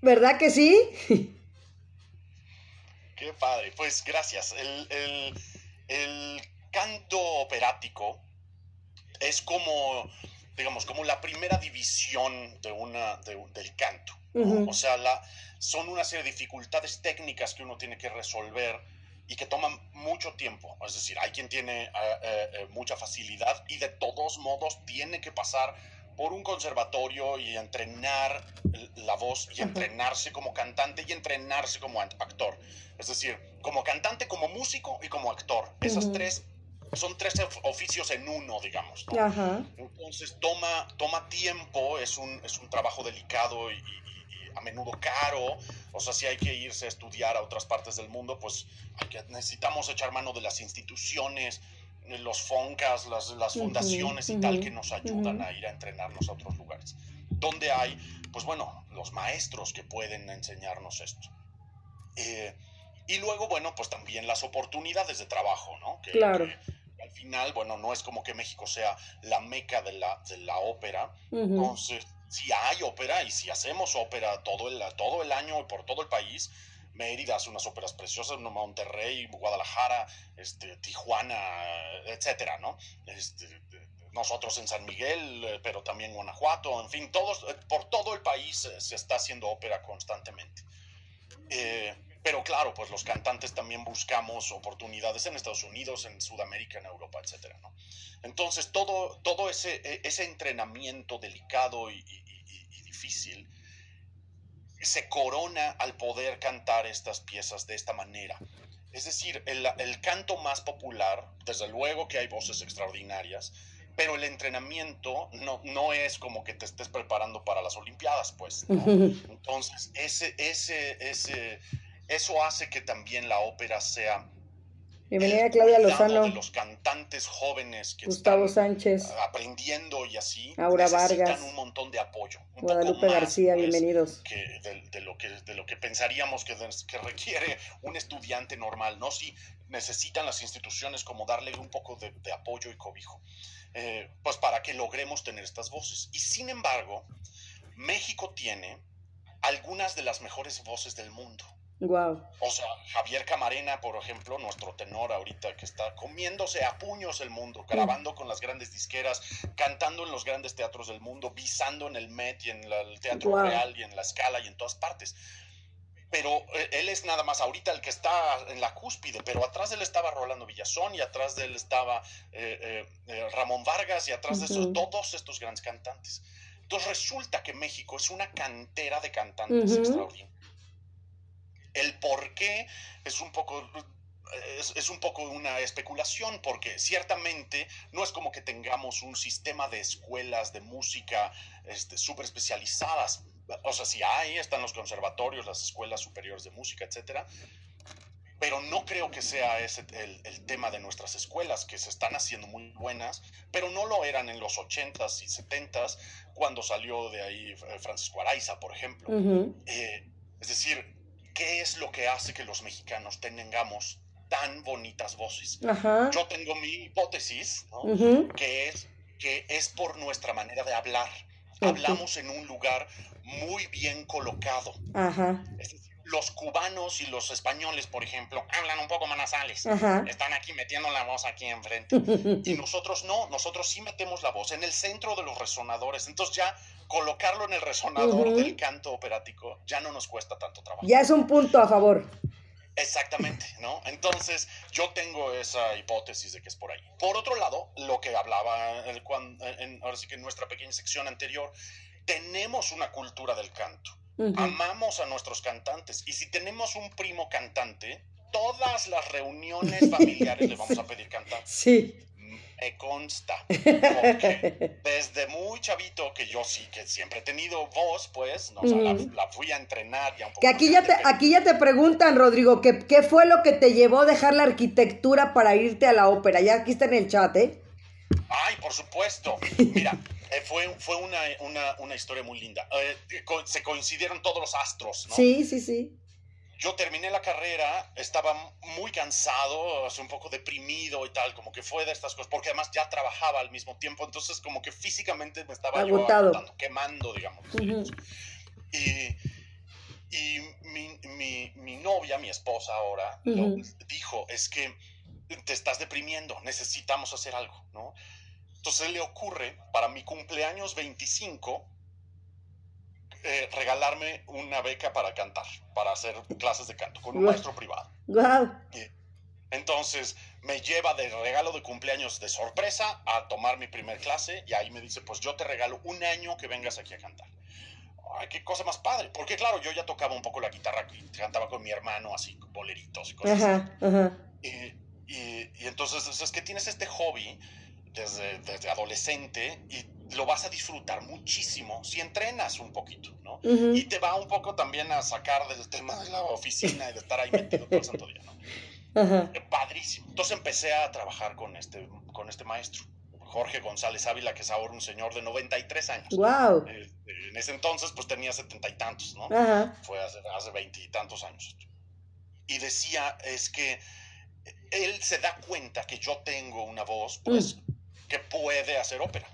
¿Verdad que sí? Qué padre, pues gracias. El, el- el canto operático es como, digamos, como la primera división de una, de- del canto. O sea, la, son una serie de dificultades técnicas que uno tiene que resolver y que toman mucho tiempo. Es decir, hay quien tiene eh, eh, eh, mucha facilidad y de todos modos tiene que pasar por un conservatorio y entrenar la voz y entrenarse como cantante y entrenarse como actor. Es decir, como cantante, como músico y como actor. Esas Ujú. tres son tres of- oficios en uno, digamos. ¿no? Ajá. Entonces toma, toma tiempo, es un, es un trabajo delicado y- y a menudo caro. O sea, si hay que irse a estudiar a otras partes del mundo, pues hay que, necesitamos echar mano de las instituciones, los FONCAS, las, fundaciones y tal que nos ayudan a ir a entrenarnos a otros lugares. Donde hay, pues bueno, los maestros que pueden enseñarnos esto. Eh, y luego, bueno, pues también las oportunidades de trabajo, ¿no? Que- Claro. que al final, bueno, no es como que México sea la meca de la, de la ópera. Entonces, si hay ópera y si hacemos ópera todo el, todo el año por todo el país, Mérida hace unas óperas preciosas. Monterrey, Guadalajara, este, Tijuana, etcétera, ¿no? Este, nosotros en San Miguel, eh, pero también Guanajuato, en fin, todos, eh, por todo el país eh, se está haciendo ópera constantemente. Pero claro, pues los cantantes también buscamos oportunidades en Estados Unidos, en Sudamérica, en Europa, etcétera, ¿no? Entonces, todo, todo ese, e- ese entrenamiento delicado y, y- y- y difícil se corona al poder cantar estas piezas de esta manera. Es decir, el, el canto más popular, desde luego que hay voces extraordinarias, pero el entrenamiento no, no es como que te estés preparando para las Olimpiadas, pues. ¿no? Entonces, ese, ese, ese, eso hace que también la ópera sea Bienvenida Claudia Lozano, de los cantantes jóvenes que Gustavo están Sánchez, aprendiendo y así Aura necesitan Vargas, un montón de apoyo un Guadalupe más, García, pues, bienvenidos. que de, de lo que de lo que pensaríamos que, que requiere un estudiante normal no sí necesitan las instituciones como darle un poco de, de apoyo y cobijo eh, pues para que logremos tener estas voces. Y sin embargo México tiene algunas de las mejores voces del mundo Wow. o sea, Javier Camarena, por ejemplo, nuestro tenor ahorita que está comiéndose a puños el mundo, grabando con las grandes disqueras, cantando en los grandes teatros del mundo, visando en el Met y en la- el Teatro. Real y en la Scala y en todas partes. Pero eh, él es nada más ahorita el que está en la cúspide, pero atrás de él estaba Rolando Villazón y atrás de él estaba eh, eh, Ramón Vargas y atrás de esos, todos estos grandes cantantes. Entonces resulta que México es una cantera de cantantes extraordinarios. El por qué es un poco es, es un poco una especulación, porque ciertamente no es como que tengamos un sistema de escuelas de música este, súper especializadas. O sea, sí hay, están los conservatorios, las escuelas superiores de música, etcétera. Pero no creo que sea ese el, el tema de nuestras escuelas, que se están haciendo muy buenas, pero no lo eran en los 80s y 70s, cuando salió de ahí Francisco Araiza, por ejemplo. Eh, es decir, ¿qué es lo que hace que los mexicanos tengamos tan bonitas voces? Ajá. Yo tengo mi hipótesis, ¿no? Ujú. que es que es por nuestra manera de hablar. Ok. Hablamos en un lugar muy bien colocado. Ajá. Es decir, los cubanos y los españoles, por ejemplo, hablan un poco más nasales. Ajá. Están aquí metiendo la voz aquí enfrente. Y nosotros no, nosotros sí metemos la voz en el centro de los resonadores. Entonces ya colocarlo en el resonador del canto operático ya no nos cuesta tanto trabajo. Ya es un punto a favor. Exactamente, ¿no? Entonces yo tengo esa hipótesis de que es por ahí. Por otro lado, lo que hablaba el, cuan- en, ahora sí que en nuestra pequeña sección anterior, tenemos una cultura del canto. Ujú. Amamos a nuestros cantantes. Y si tenemos un primo cantante, todas las reuniones familiares le vamos a pedir cantar. Sí. Me consta. Porque desde muy chavito, que yo sí, que siempre he tenido voz, pues, ¿no? O sea, la, fui a entrenar ya un poco. Que aquí ya te, aquí ya te preguntan, Rodrigo, que qué fue lo que te llevó a dejar la arquitectura para irte a la ópera. Ya aquí está en el chat, ¿eh? Ay, por supuesto. Mira, eh, fue, fue una, una, una historia muy linda. Eh, se coincidieron todos los astros, ¿no? Sí, sí, sí. Yo terminé la carrera, estaba muy cansado, un poco deprimido y tal, como que fue de estas cosas, porque además ya trabajaba al mismo tiempo, entonces como que físicamente me estaba Agotado. yo quemando, digamos. Y, y mi, mi, mi, novia, mi esposa ahora, lo, dijo, es que te estás deprimiendo, necesitamos hacer algo, ¿no? Entonces le ocurre, para mi cumpleaños 25, eh, regalarme una beca para cantar, para hacer clases de canto, con un maestro privado. Wow. Entonces me lleva de regalo de cumpleaños de sorpresa a tomar mi primer clase y ahí me dice, pues yo te regalo un año que vengas aquí a cantar. Ay, qué cosa más padre. Porque claro, yo ya tocaba un poco la guitarra, cantaba con mi hermano así, boleritos y cosas ajá, Ajá. Y, y, y, entonces es que tienes este hobby desde, desde adolescente y lo vas a disfrutar muchísimo si entrenas un poquito, ¿no? Y te va un poco también a sacar del tema de la oficina y de estar ahí metido todo el santo día, ¿no? Padrísimo. Entonces empecé a trabajar con este, con este maestro, Jorge González Ávila, que es ahora un señor de 93 años. ¡Wow! Eh, en ese entonces, pues tenía setenta y tantos, ¿no? Fue hace veintitantos años. Y decía, es que él se da cuenta que yo tengo una voz, pues, mm que puede hacer ópera.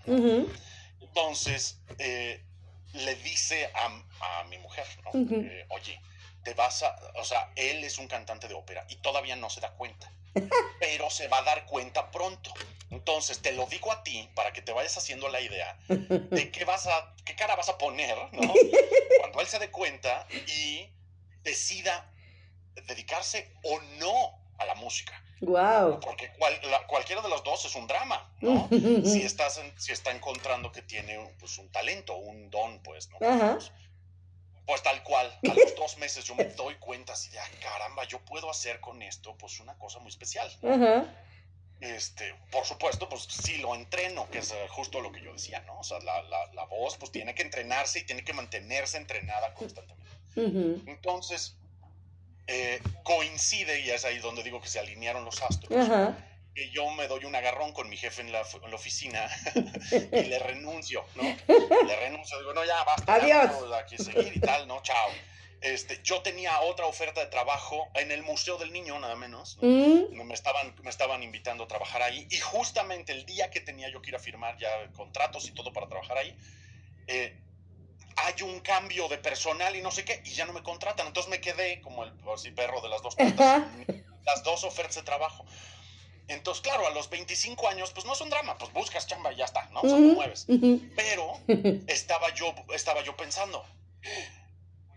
Entonces, eh, le dice a, a mi mujer, ¿no? eh, oye, te vas a, o sea, él es un cantante de ópera y todavía no se da cuenta, pero se va a dar cuenta pronto. Entonces, te lo digo a ti para que te vayas haciendo la idea de qué vas a, qué cara vas a poner, ¿no? Cuando él se dé cuenta y decida dedicarse o no a la música. Wow. Porque cual, la, cualquiera de los dos es un drama, ¿no? si, estás en, si está encontrando que tiene pues, un talento, un don, pues, ¿no? Pues, pues, tal cual, a los dos meses yo me doy cuenta así de, ah, caramba, yo puedo hacer con esto, pues, una cosa muy especial. Este, por supuesto, pues sí lo entreno, que es eh, justo lo que yo decía, ¿no? O sea, la, la, la voz, pues tiene que entrenarse y tiene que mantenerse entrenada constantemente. Entonces, eh, coincide, y es ahí donde digo que se alinearon los astros, que yo me doy un agarrón con mi jefe en la, en la oficina y le renuncio, ¿no? Le renuncio, digo, no, ya basta, Adiós. Ya, aquí seguir y tal, ¿no? Chao. Este, yo tenía otra oferta de trabajo en el Museo del Niño, nada menos. ¿no? Me, estaban, me estaban invitando a trabajar ahí. Y justamente el día que tenía yo que ir a firmar ya contratos y todo para trabajar ahí, eh, hay un cambio de personal y no sé qué, y ya no me contratan. Entonces me quedé como el así, perro de las dos patas, las dos ofertas de trabajo. Entonces, claro, a los 25 años, pues no es un drama, pues buscas chamba y ya está, ¿no? O sea, te mueves. Pero estaba yo, estaba yo pensando,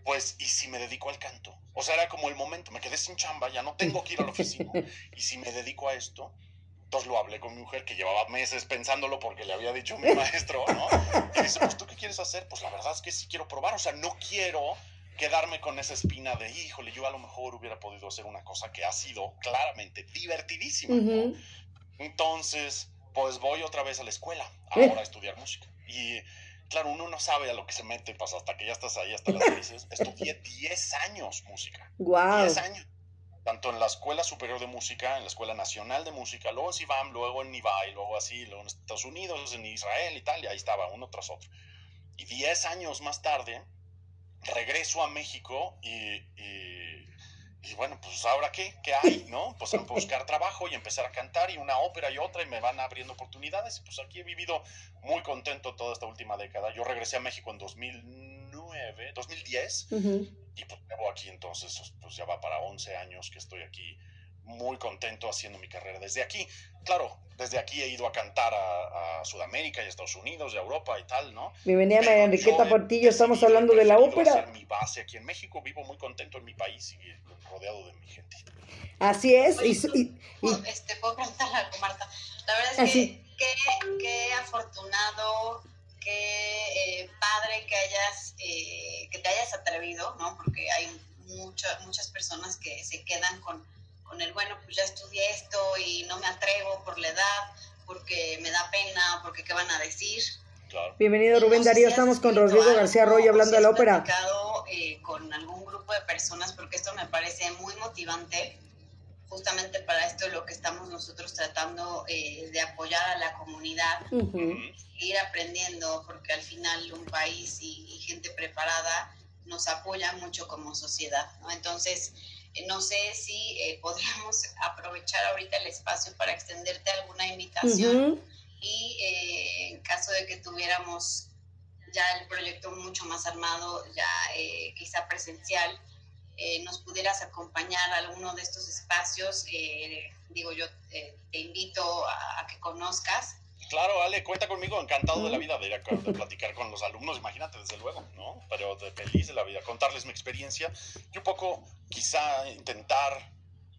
pues, ¿y si me dedico al canto? O sea, era como el momento, me quedé sin chamba, ya no tengo que ir a la oficina. Y si me dedico a esto, entonces lo hablé con mi mujer que llevaba meses pensándolo porque le había dicho mi maestro, ¿no? Y dice, pues tú qué quieres hacer? Pues la verdad es que sí quiero probar, o sea, no quiero quedarme con esa espina de, híjole, yo a lo mejor hubiera podido hacer una cosa que ha sido claramente divertidísima, ¿no? Entonces, pues voy otra vez a la escuela, ahora a estudiar música. Y claro, uno no sabe a lo que se mete, pues hasta que ya estás ahí, hasta las narices. Estudié 10 años música. Wow. 10 años tanto en la Escuela Superior de Música, en la Escuela Nacional de Música, luego en CIVAM, luego en NIVAI, luego así, luego en Estados Unidos, en Israel y tal, y ahí estaba, uno tras otro. Y diez años más tarde, regreso a México y, y, bueno, pues ahora qué, qué hay, ¿no? Pues a buscar trabajo y empezar a cantar y una ópera y otra y me van abriendo oportunidades y pues aquí he vivido muy contento toda esta última década. Yo regresé a México en 2009, 2010 y pues llevo aquí entonces, pues ya va para 11 años que estoy aquí muy contento haciendo mi carrera desde aquí. Claro, desde aquí he ido a cantar a, Sudamérica y a Estados Unidos, y a Europa y tal, ¿no? Bienvenida María Enriqueta Portillo, estamos hablando de la ópera. Hacer mi base aquí en México, vivo muy contento en mi país y rodeado de mi gente. Así es. y, Este, ¿Puedo preguntarle algo, Marta? La verdad es que qué afortunado qué eh, padre que hayas, eh, que te hayas atrevido, ¿no? Porque hay muchas personas que se quedan con, con el, bueno, pues ya estudié esto y no me atrevo por la edad, porque me da pena, porque qué van a decir. Bienvenido Rubén Darío, estamos con Rodrigo García Arroyo hablando de la ópera. Eh, con algún grupo de personas, porque esto me parece muy motivante justamente para esto es lo que estamos nosotros tratando eh, de apoyar a la comunidad, ir aprendiendo, porque al final un país y, gente preparada nos apoya mucho como sociedad. ¿no? Entonces, eh, no sé si eh, podríamos aprovechar ahorita el espacio para extenderte alguna invitación y eh, en caso de que tuviéramos ya el proyecto mucho más armado, ya quizá presencial, nos pudieras acompañar a alguno de estos espacios, digo yo, te invito a, que conozcas. Claro, Ale, cuenta conmigo, encantado de la vida de ir a, platicar con los alumnos, imagínate, desde luego, ¿no? Pero de feliz de la vida, contarles mi experiencia y un poco quizá intentar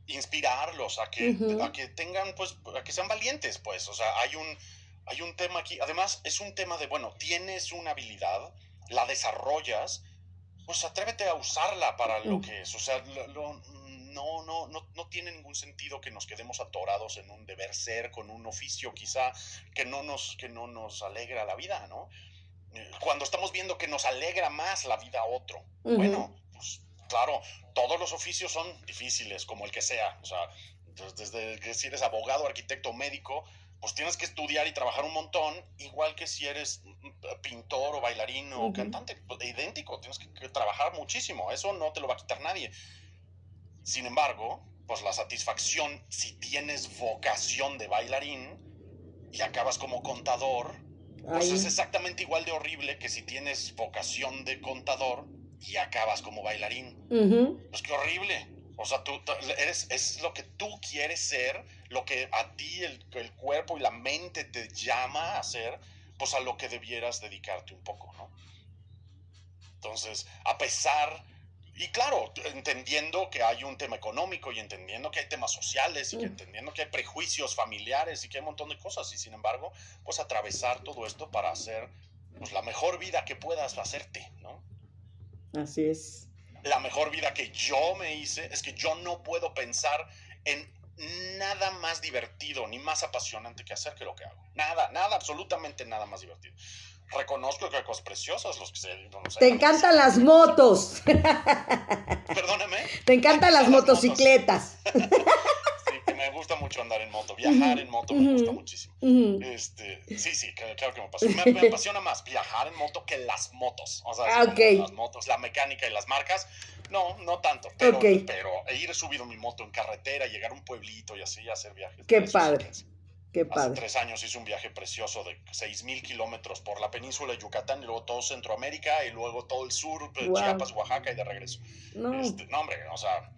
inspirarlos a que, a que tengan, pues, a que sean valientes, pues, o sea, hay un, hay un tema aquí, además es un tema de, bueno, tienes una habilidad, la desarrollas, pues atrévete a usarla para lo que es, o sea, lo no, no, no, no tiene ningún sentido que nos quedemos atorados en un deber ser, con un oficio quizá que no nos, que no nos alegra la vida, ¿no? Eh, cuando estamos viendo que nos alegra más la vida a otro, bueno, pues claro, todos los oficios son difíciles, como el que sea, o sea, desde que si eres abogado, arquitecto, médico, pues tienes que estudiar y trabajar un montón, igual que si eres pintor o bailarín o cantante, pues, idéntico, tienes que, trabajar muchísimo, eso no te lo va a quitar nadie. Sin embargo, pues la satisfacción, si tienes vocación de bailarín y acabas como contador, pues es exactamente igual de horrible que si tienes vocación de contador y acabas como bailarín. Pues qué horrible. O sea, tú eres, es lo que tú quieres ser, lo que a ti el, el cuerpo y la mente te llama a hacer, pues a lo que debieras dedicarte un poco, ¿no? Entonces, a pesar y claro, entendiendo que hay un tema económico y entendiendo que hay temas sociales y que entendiendo que hay prejuicios familiares y que hay un montón de cosas. Y sin embargo, pues atravesar todo esto para hacer pues, la mejor vida que puedas hacerte, ¿no? Así es. La mejor vida que yo me hice es que yo no puedo pensar en nada más divertido ni más apasionante que hacer que lo que hago. Nada, nada, absolutamente nada más divertido reconozco que hay cosas preciosas los que se... Te encantan las motos. Perdóneme. Te encantan las, motocicletas. sí, me gusta mucho andar en moto. Viajar en moto me gusta muchísimo. este, sí, sí, claro que me apasiona. Me, apasiona más viajar en moto que las motos. O sea, ah, las motos, la mecánica y las marcas. No, no tanto. Pero, pero ir subido mi moto en carretera, llegar a un pueblito y así hacer viajes. Qué padre. Qué Hace tres años hice un viaje precioso de 6.000 kilómetros por la península de Yucatán y luego todo Centroamérica y luego todo el sur, Chiapas, Oaxaca y de regreso. No, este, no hombre, o sea,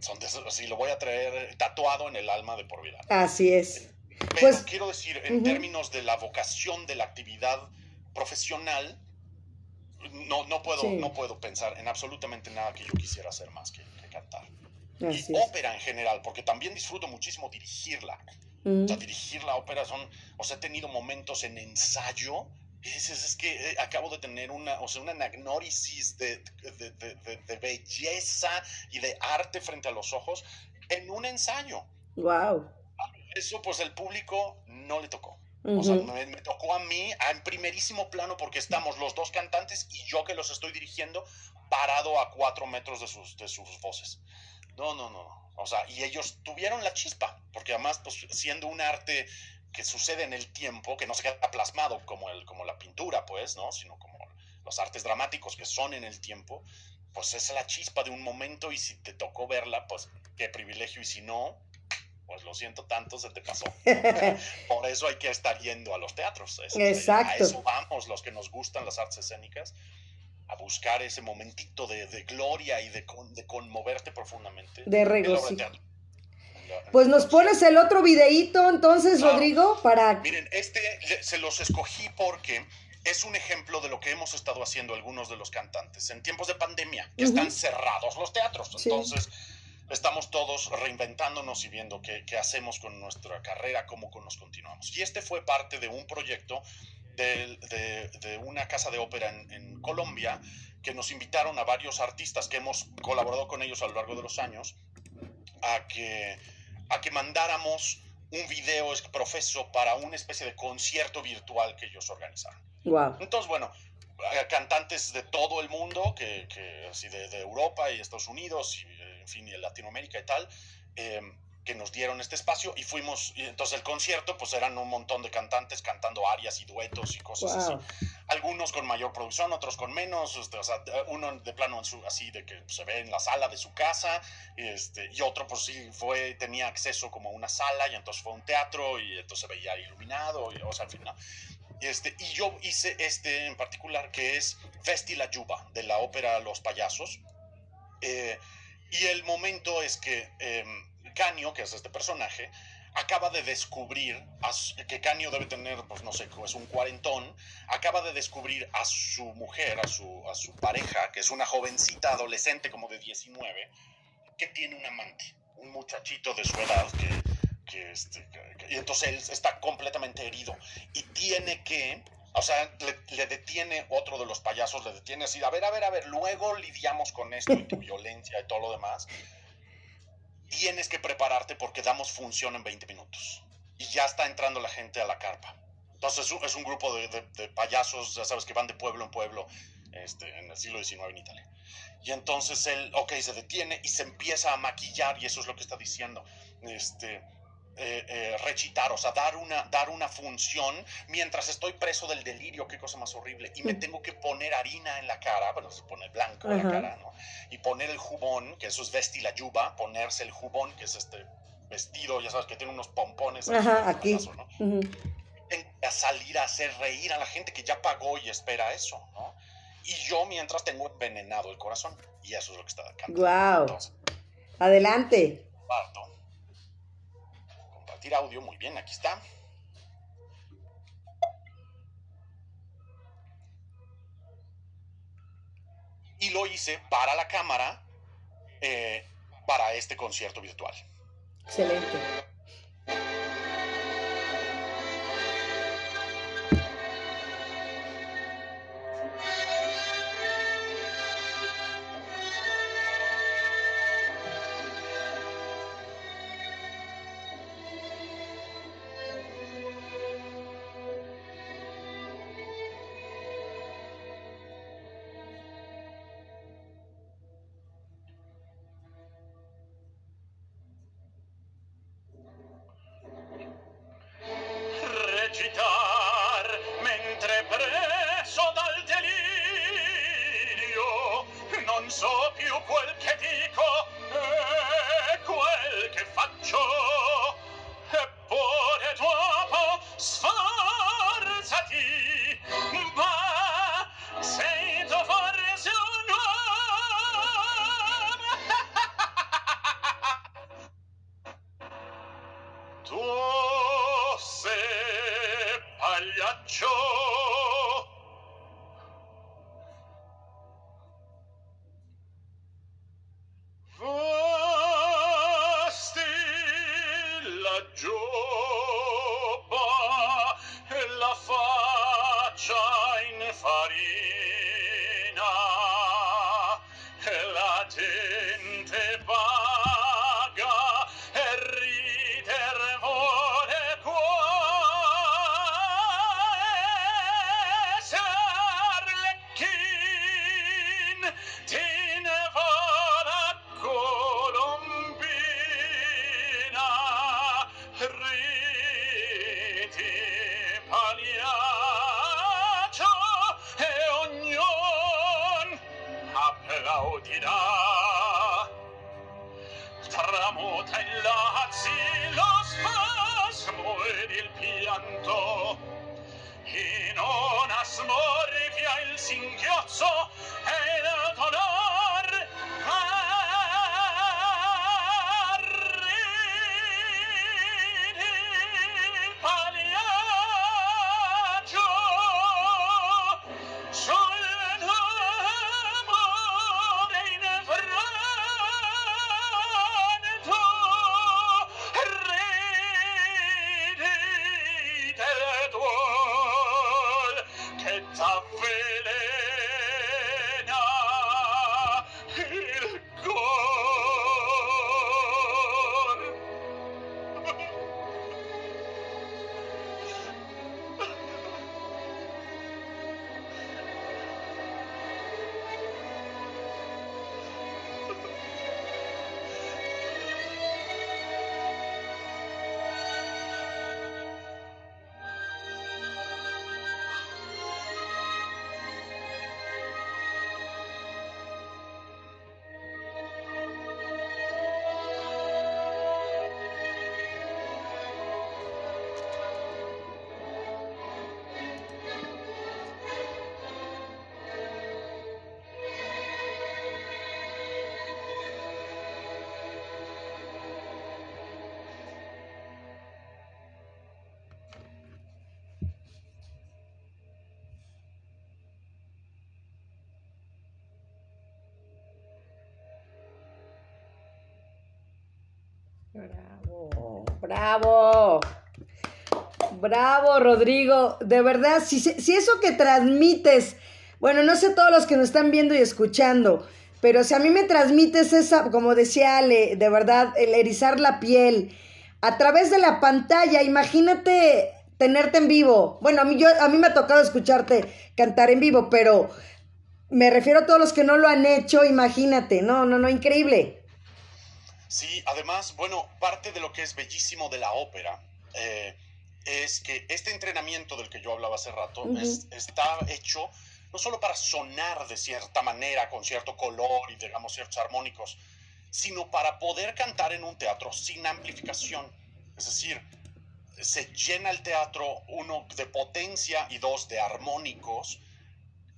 son de, lo voy a traer tatuado en el alma de por vida. Así es. Pero pues, quiero decir, en términos de la vocación de la actividad profesional, no, no, puedo, no puedo pensar en absolutamente nada que yo quisiera hacer más que, cantar. y ópera en general, porque también disfruto muchísimo dirigirla. O sea, dirigir la ópera son, o sea, he tenido momentos en ensayo. Es, es, que eh, acabo de tener una, o sea, una anagnórisis de, de, belleza y de arte frente a los ojos en un ensayo. Wow. Eso, pues, el público no le tocó. O sea, me, me, tocó a mí en primerísimo plano porque estamos los dos cantantes y yo que los estoy dirigiendo parado a cuatro metros de sus, de sus voces. No, no, no. O sea, y ellos tuvieron la chispa, porque además, pues siendo un arte que sucede en el tiempo, que no se queda plasmado como, el, como la pintura, pues, ¿no? Sino como los artes dramáticos que son en el tiempo, pues es la chispa de un momento y si te tocó verla, pues qué privilegio y si no, pues lo siento tanto, se te pasó. Por eso hay que estar yendo a los teatros. Exacto. A eso vamos los que nos gustan las artes escénicas a buscar ese momentito de, gloria y de, de, conmoverte profundamente. De regocijo. Pues nos pones el otro videíto entonces, Rodrigo, para... Miren, este se los escogí porque es un ejemplo de lo que hemos estado haciendo algunos de los cantantes en tiempos de pandemia, que están cerrados los teatros. Entonces, estamos todos reinventándonos y viendo qué, qué, hacemos con nuestra carrera, cómo nos continuamos. Y este fue parte de un proyecto de, una casa de ópera en, Colombia que nos invitaron a varios artistas que hemos colaborado con ellos a lo largo de los años a que, a que mandáramos un video profeso para una especie de concierto virtual que ellos organizaron. Entonces, bueno, cantantes de todo el mundo, que, así de, Europa y Estados Unidos, y, en fin, y Latinoamérica y tal, eh, que nos dieron este espacio y fuimos, y entonces el concierto pues eran un montón de cantantes cantando arias y duetos y cosas así. algunos con mayor producción, otros con menos, este, o sea, uno de plano en su, así de que se ve en la sala de su casa, este, y otro pues sí fue, tenía acceso como a una sala y entonces fue un teatro y entonces se veía iluminado, y, o sea, al final. Este, y yo hice este en particular que es Festi la Yuba de la ópera Los Payasos. Eh, y el momento es que eh, Canio, que es este personaje, acaba de descubrir que Canio debe tener, pues no sé, es un cuarentón, acaba de descubrir a su mujer, a su, a su pareja, que es una jovencita adolescente como de 19, que tiene un amante, un muchachito de su edad que, que, este, y entonces él está completamente herido. Y tiene que o sea, le, le, detiene otro de los payasos, le detiene así, a ver, a ver, a ver, luego lidiamos con esto y tu violencia y todo lo demás tienes que prepararte porque damos función en 20 minutos. Y ya está entrando la gente a la carpa. Entonces es un grupo de, de, payasos, ya sabes, que van de pueblo en pueblo este, en el siglo XIX en Italia. Y entonces él, ok, se detiene y se empieza a maquillar y eso es lo que está diciendo. Este, eh, eh, rechitar, o sea, dar una, dar una función mientras estoy preso del delirio, qué cosa más horrible, y me mm. tengo que poner harina en la cara, bueno, se pone blanco en la cara, ¿no? Y poner el jubón, que eso es vestir la yuba, ponerse el jubón, que es este vestido, ya sabes, que tiene unos pompones Ajá, aquí. A salir a hacer reír a la gente que ya pagó y espera eso, ¿no? Y yo mientras tengo envenenado el corazón, y eso es lo que está acá. ¡Wow! Adelante. Parto audio, muy bien, aquí está. Y lo hice para la cámara, eh, para este concierto virtual. Excelente. Bravo. Bravo, Rodrigo. De verdad, si, si eso que transmites, bueno, no sé todos los que nos están viendo y escuchando, pero si a mí me transmites esa, como decía Ale, de verdad, el erizar la piel a través de la pantalla, imagínate tenerte en vivo. Bueno, a mí, yo, a mí me ha tocado escucharte cantar en vivo, pero me refiero a todos los que no lo han hecho, imagínate, no, no, no, increíble. Sí, además, bueno, parte de lo que es bellísimo de la ópera eh, es que este entrenamiento del que yo hablaba hace rato está hecho no solo para sonar de cierta manera, con cierto color y digamos ciertos armónicos, sino para poder cantar en un teatro sin amplificación. Es decir, se llena el teatro, uno, de potencia y dos, de armónicos,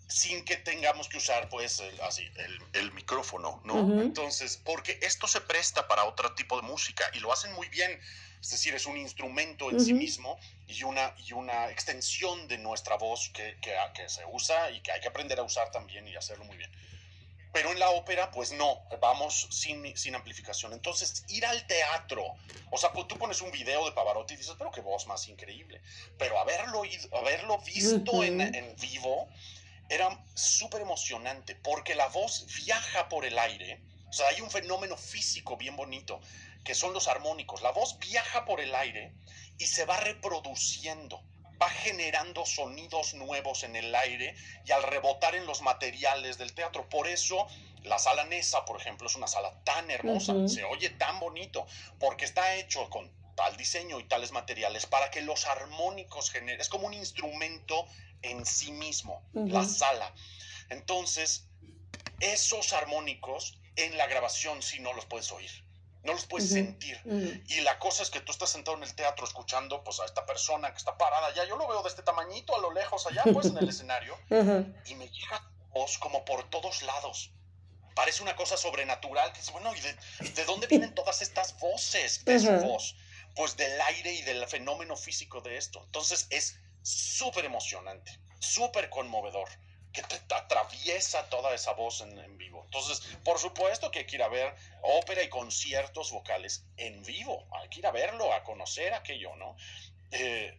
sin que tengamos que usar, pues, el, así, el, micrófono, ¿no? Entonces, porque esto se presta para otro tipo de música y lo hacen muy bien. Es decir, es un instrumento en sí mismo y una, y una extensión de nuestra voz que, que, que se usa y que hay que aprender a usar también y hacerlo muy bien. Pero en la ópera, pues no, vamos sin, sin amplificación. Entonces, ir al teatro, o sea, tú pones un video de Pavarotti y dices, pero qué voz más increíble. Pero haberlo, haberlo visto en, en vivo era súper emocionante porque la voz viaja por el aire. O sea, hay un fenómeno físico bien bonito que son los armónicos. La voz viaja por el aire y se va reproduciendo va generando sonidos nuevos en el aire y al rebotar en los materiales del teatro. Por eso la sala Nesa, por ejemplo, es una sala tan hermosa, se oye tan bonito, porque está hecho con tal diseño y tales materiales para que los armónicos generen, es como un instrumento en sí mismo, la sala. Entonces, esos armónicos en la grabación sí no los puedes oír no los puedes sentir. Y la cosa es que tú estás sentado en el teatro escuchando pues a esta persona que está parada allá, yo lo veo de este tamañito a lo lejos allá, pues en el escenario, y me llega voz como por todos lados. Parece una cosa sobrenatural, que es bueno, ¿y de, dónde vienen todas estas voces de su voz? Pues del aire y del fenómeno físico de esto. Entonces es súper emocionante, súper conmovedor que te atraviesa toda esa voz en, vivo. Entonces, por supuesto que hay que ir a ver ópera y conciertos vocales en vivo. Hay que ir a verlo, a conocer aquello, ¿no? Eh,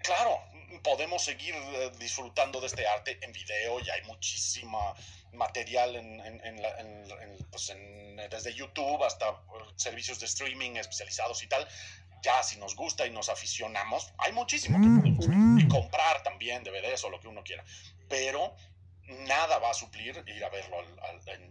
claro, podemos seguir eh, disfrutando de este arte en video y hay muchísima material pues, desde YouTube hasta eh, servicios de streaming especializados y tal ya si nos gusta y nos aficionamos, hay muchísimo que podemos ver. Y comprar también DVDs o lo que uno quiera. Pero nada va a suplir ir a verlo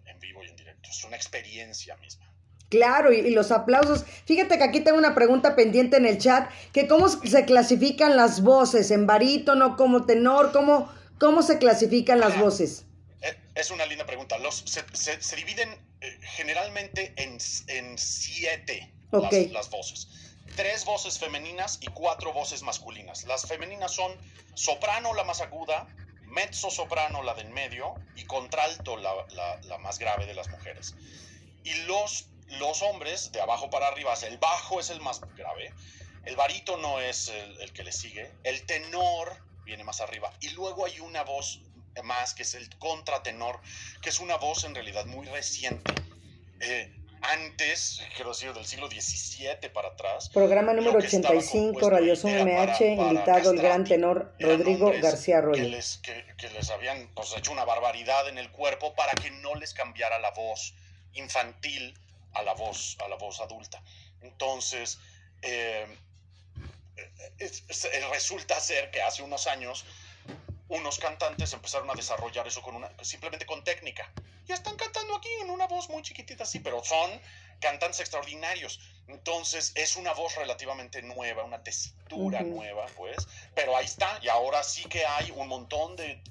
en, vivo y en directo. Es una experiencia misma. Claro, y, los aplausos. Fíjate que aquí tengo una pregunta pendiente en el chat, que cómo se clasifican las voces, en barítono, como tenor, cómo, cómo se clasifican las voces. Eh, es una linda pregunta. Los, se, dividen eh, generalmente en, en siete las voces tres voces femeninas y cuatro voces masculinas. Las femeninas son soprano, la más aguda, mezzo soprano, la del medio, y contralto, la, la, más grave de las mujeres. Y los, los hombres, de abajo para arriba, el bajo es el más grave, el barítono es el, que le sigue, el tenor viene más arriba, y luego hay una voz más que es el contratenor, que es una voz en realidad muy reciente. Eh, antes, quiero decir, del siglo XVII para atrás. Programa número 85, Radio Zoom MH, invitado el gran tenor Rodrigo García Arroyo. Que les, que, les habían pues, hecho una barbaridad en el cuerpo para que no les cambiara la voz infantil a la voz, a la voz adulta. Entonces, eh, resulta ser que hace unos años unos cantantes empezaron a desarrollar eso con una, simplemente con técnica. Ya están cantando aquí en una voz muy chiquitita, sí, pero son cantantes extraordinarios. Entonces es una voz relativamente nueva, una tesitura nueva, pues. Pero ahí está, y ahora sí que hay un montón de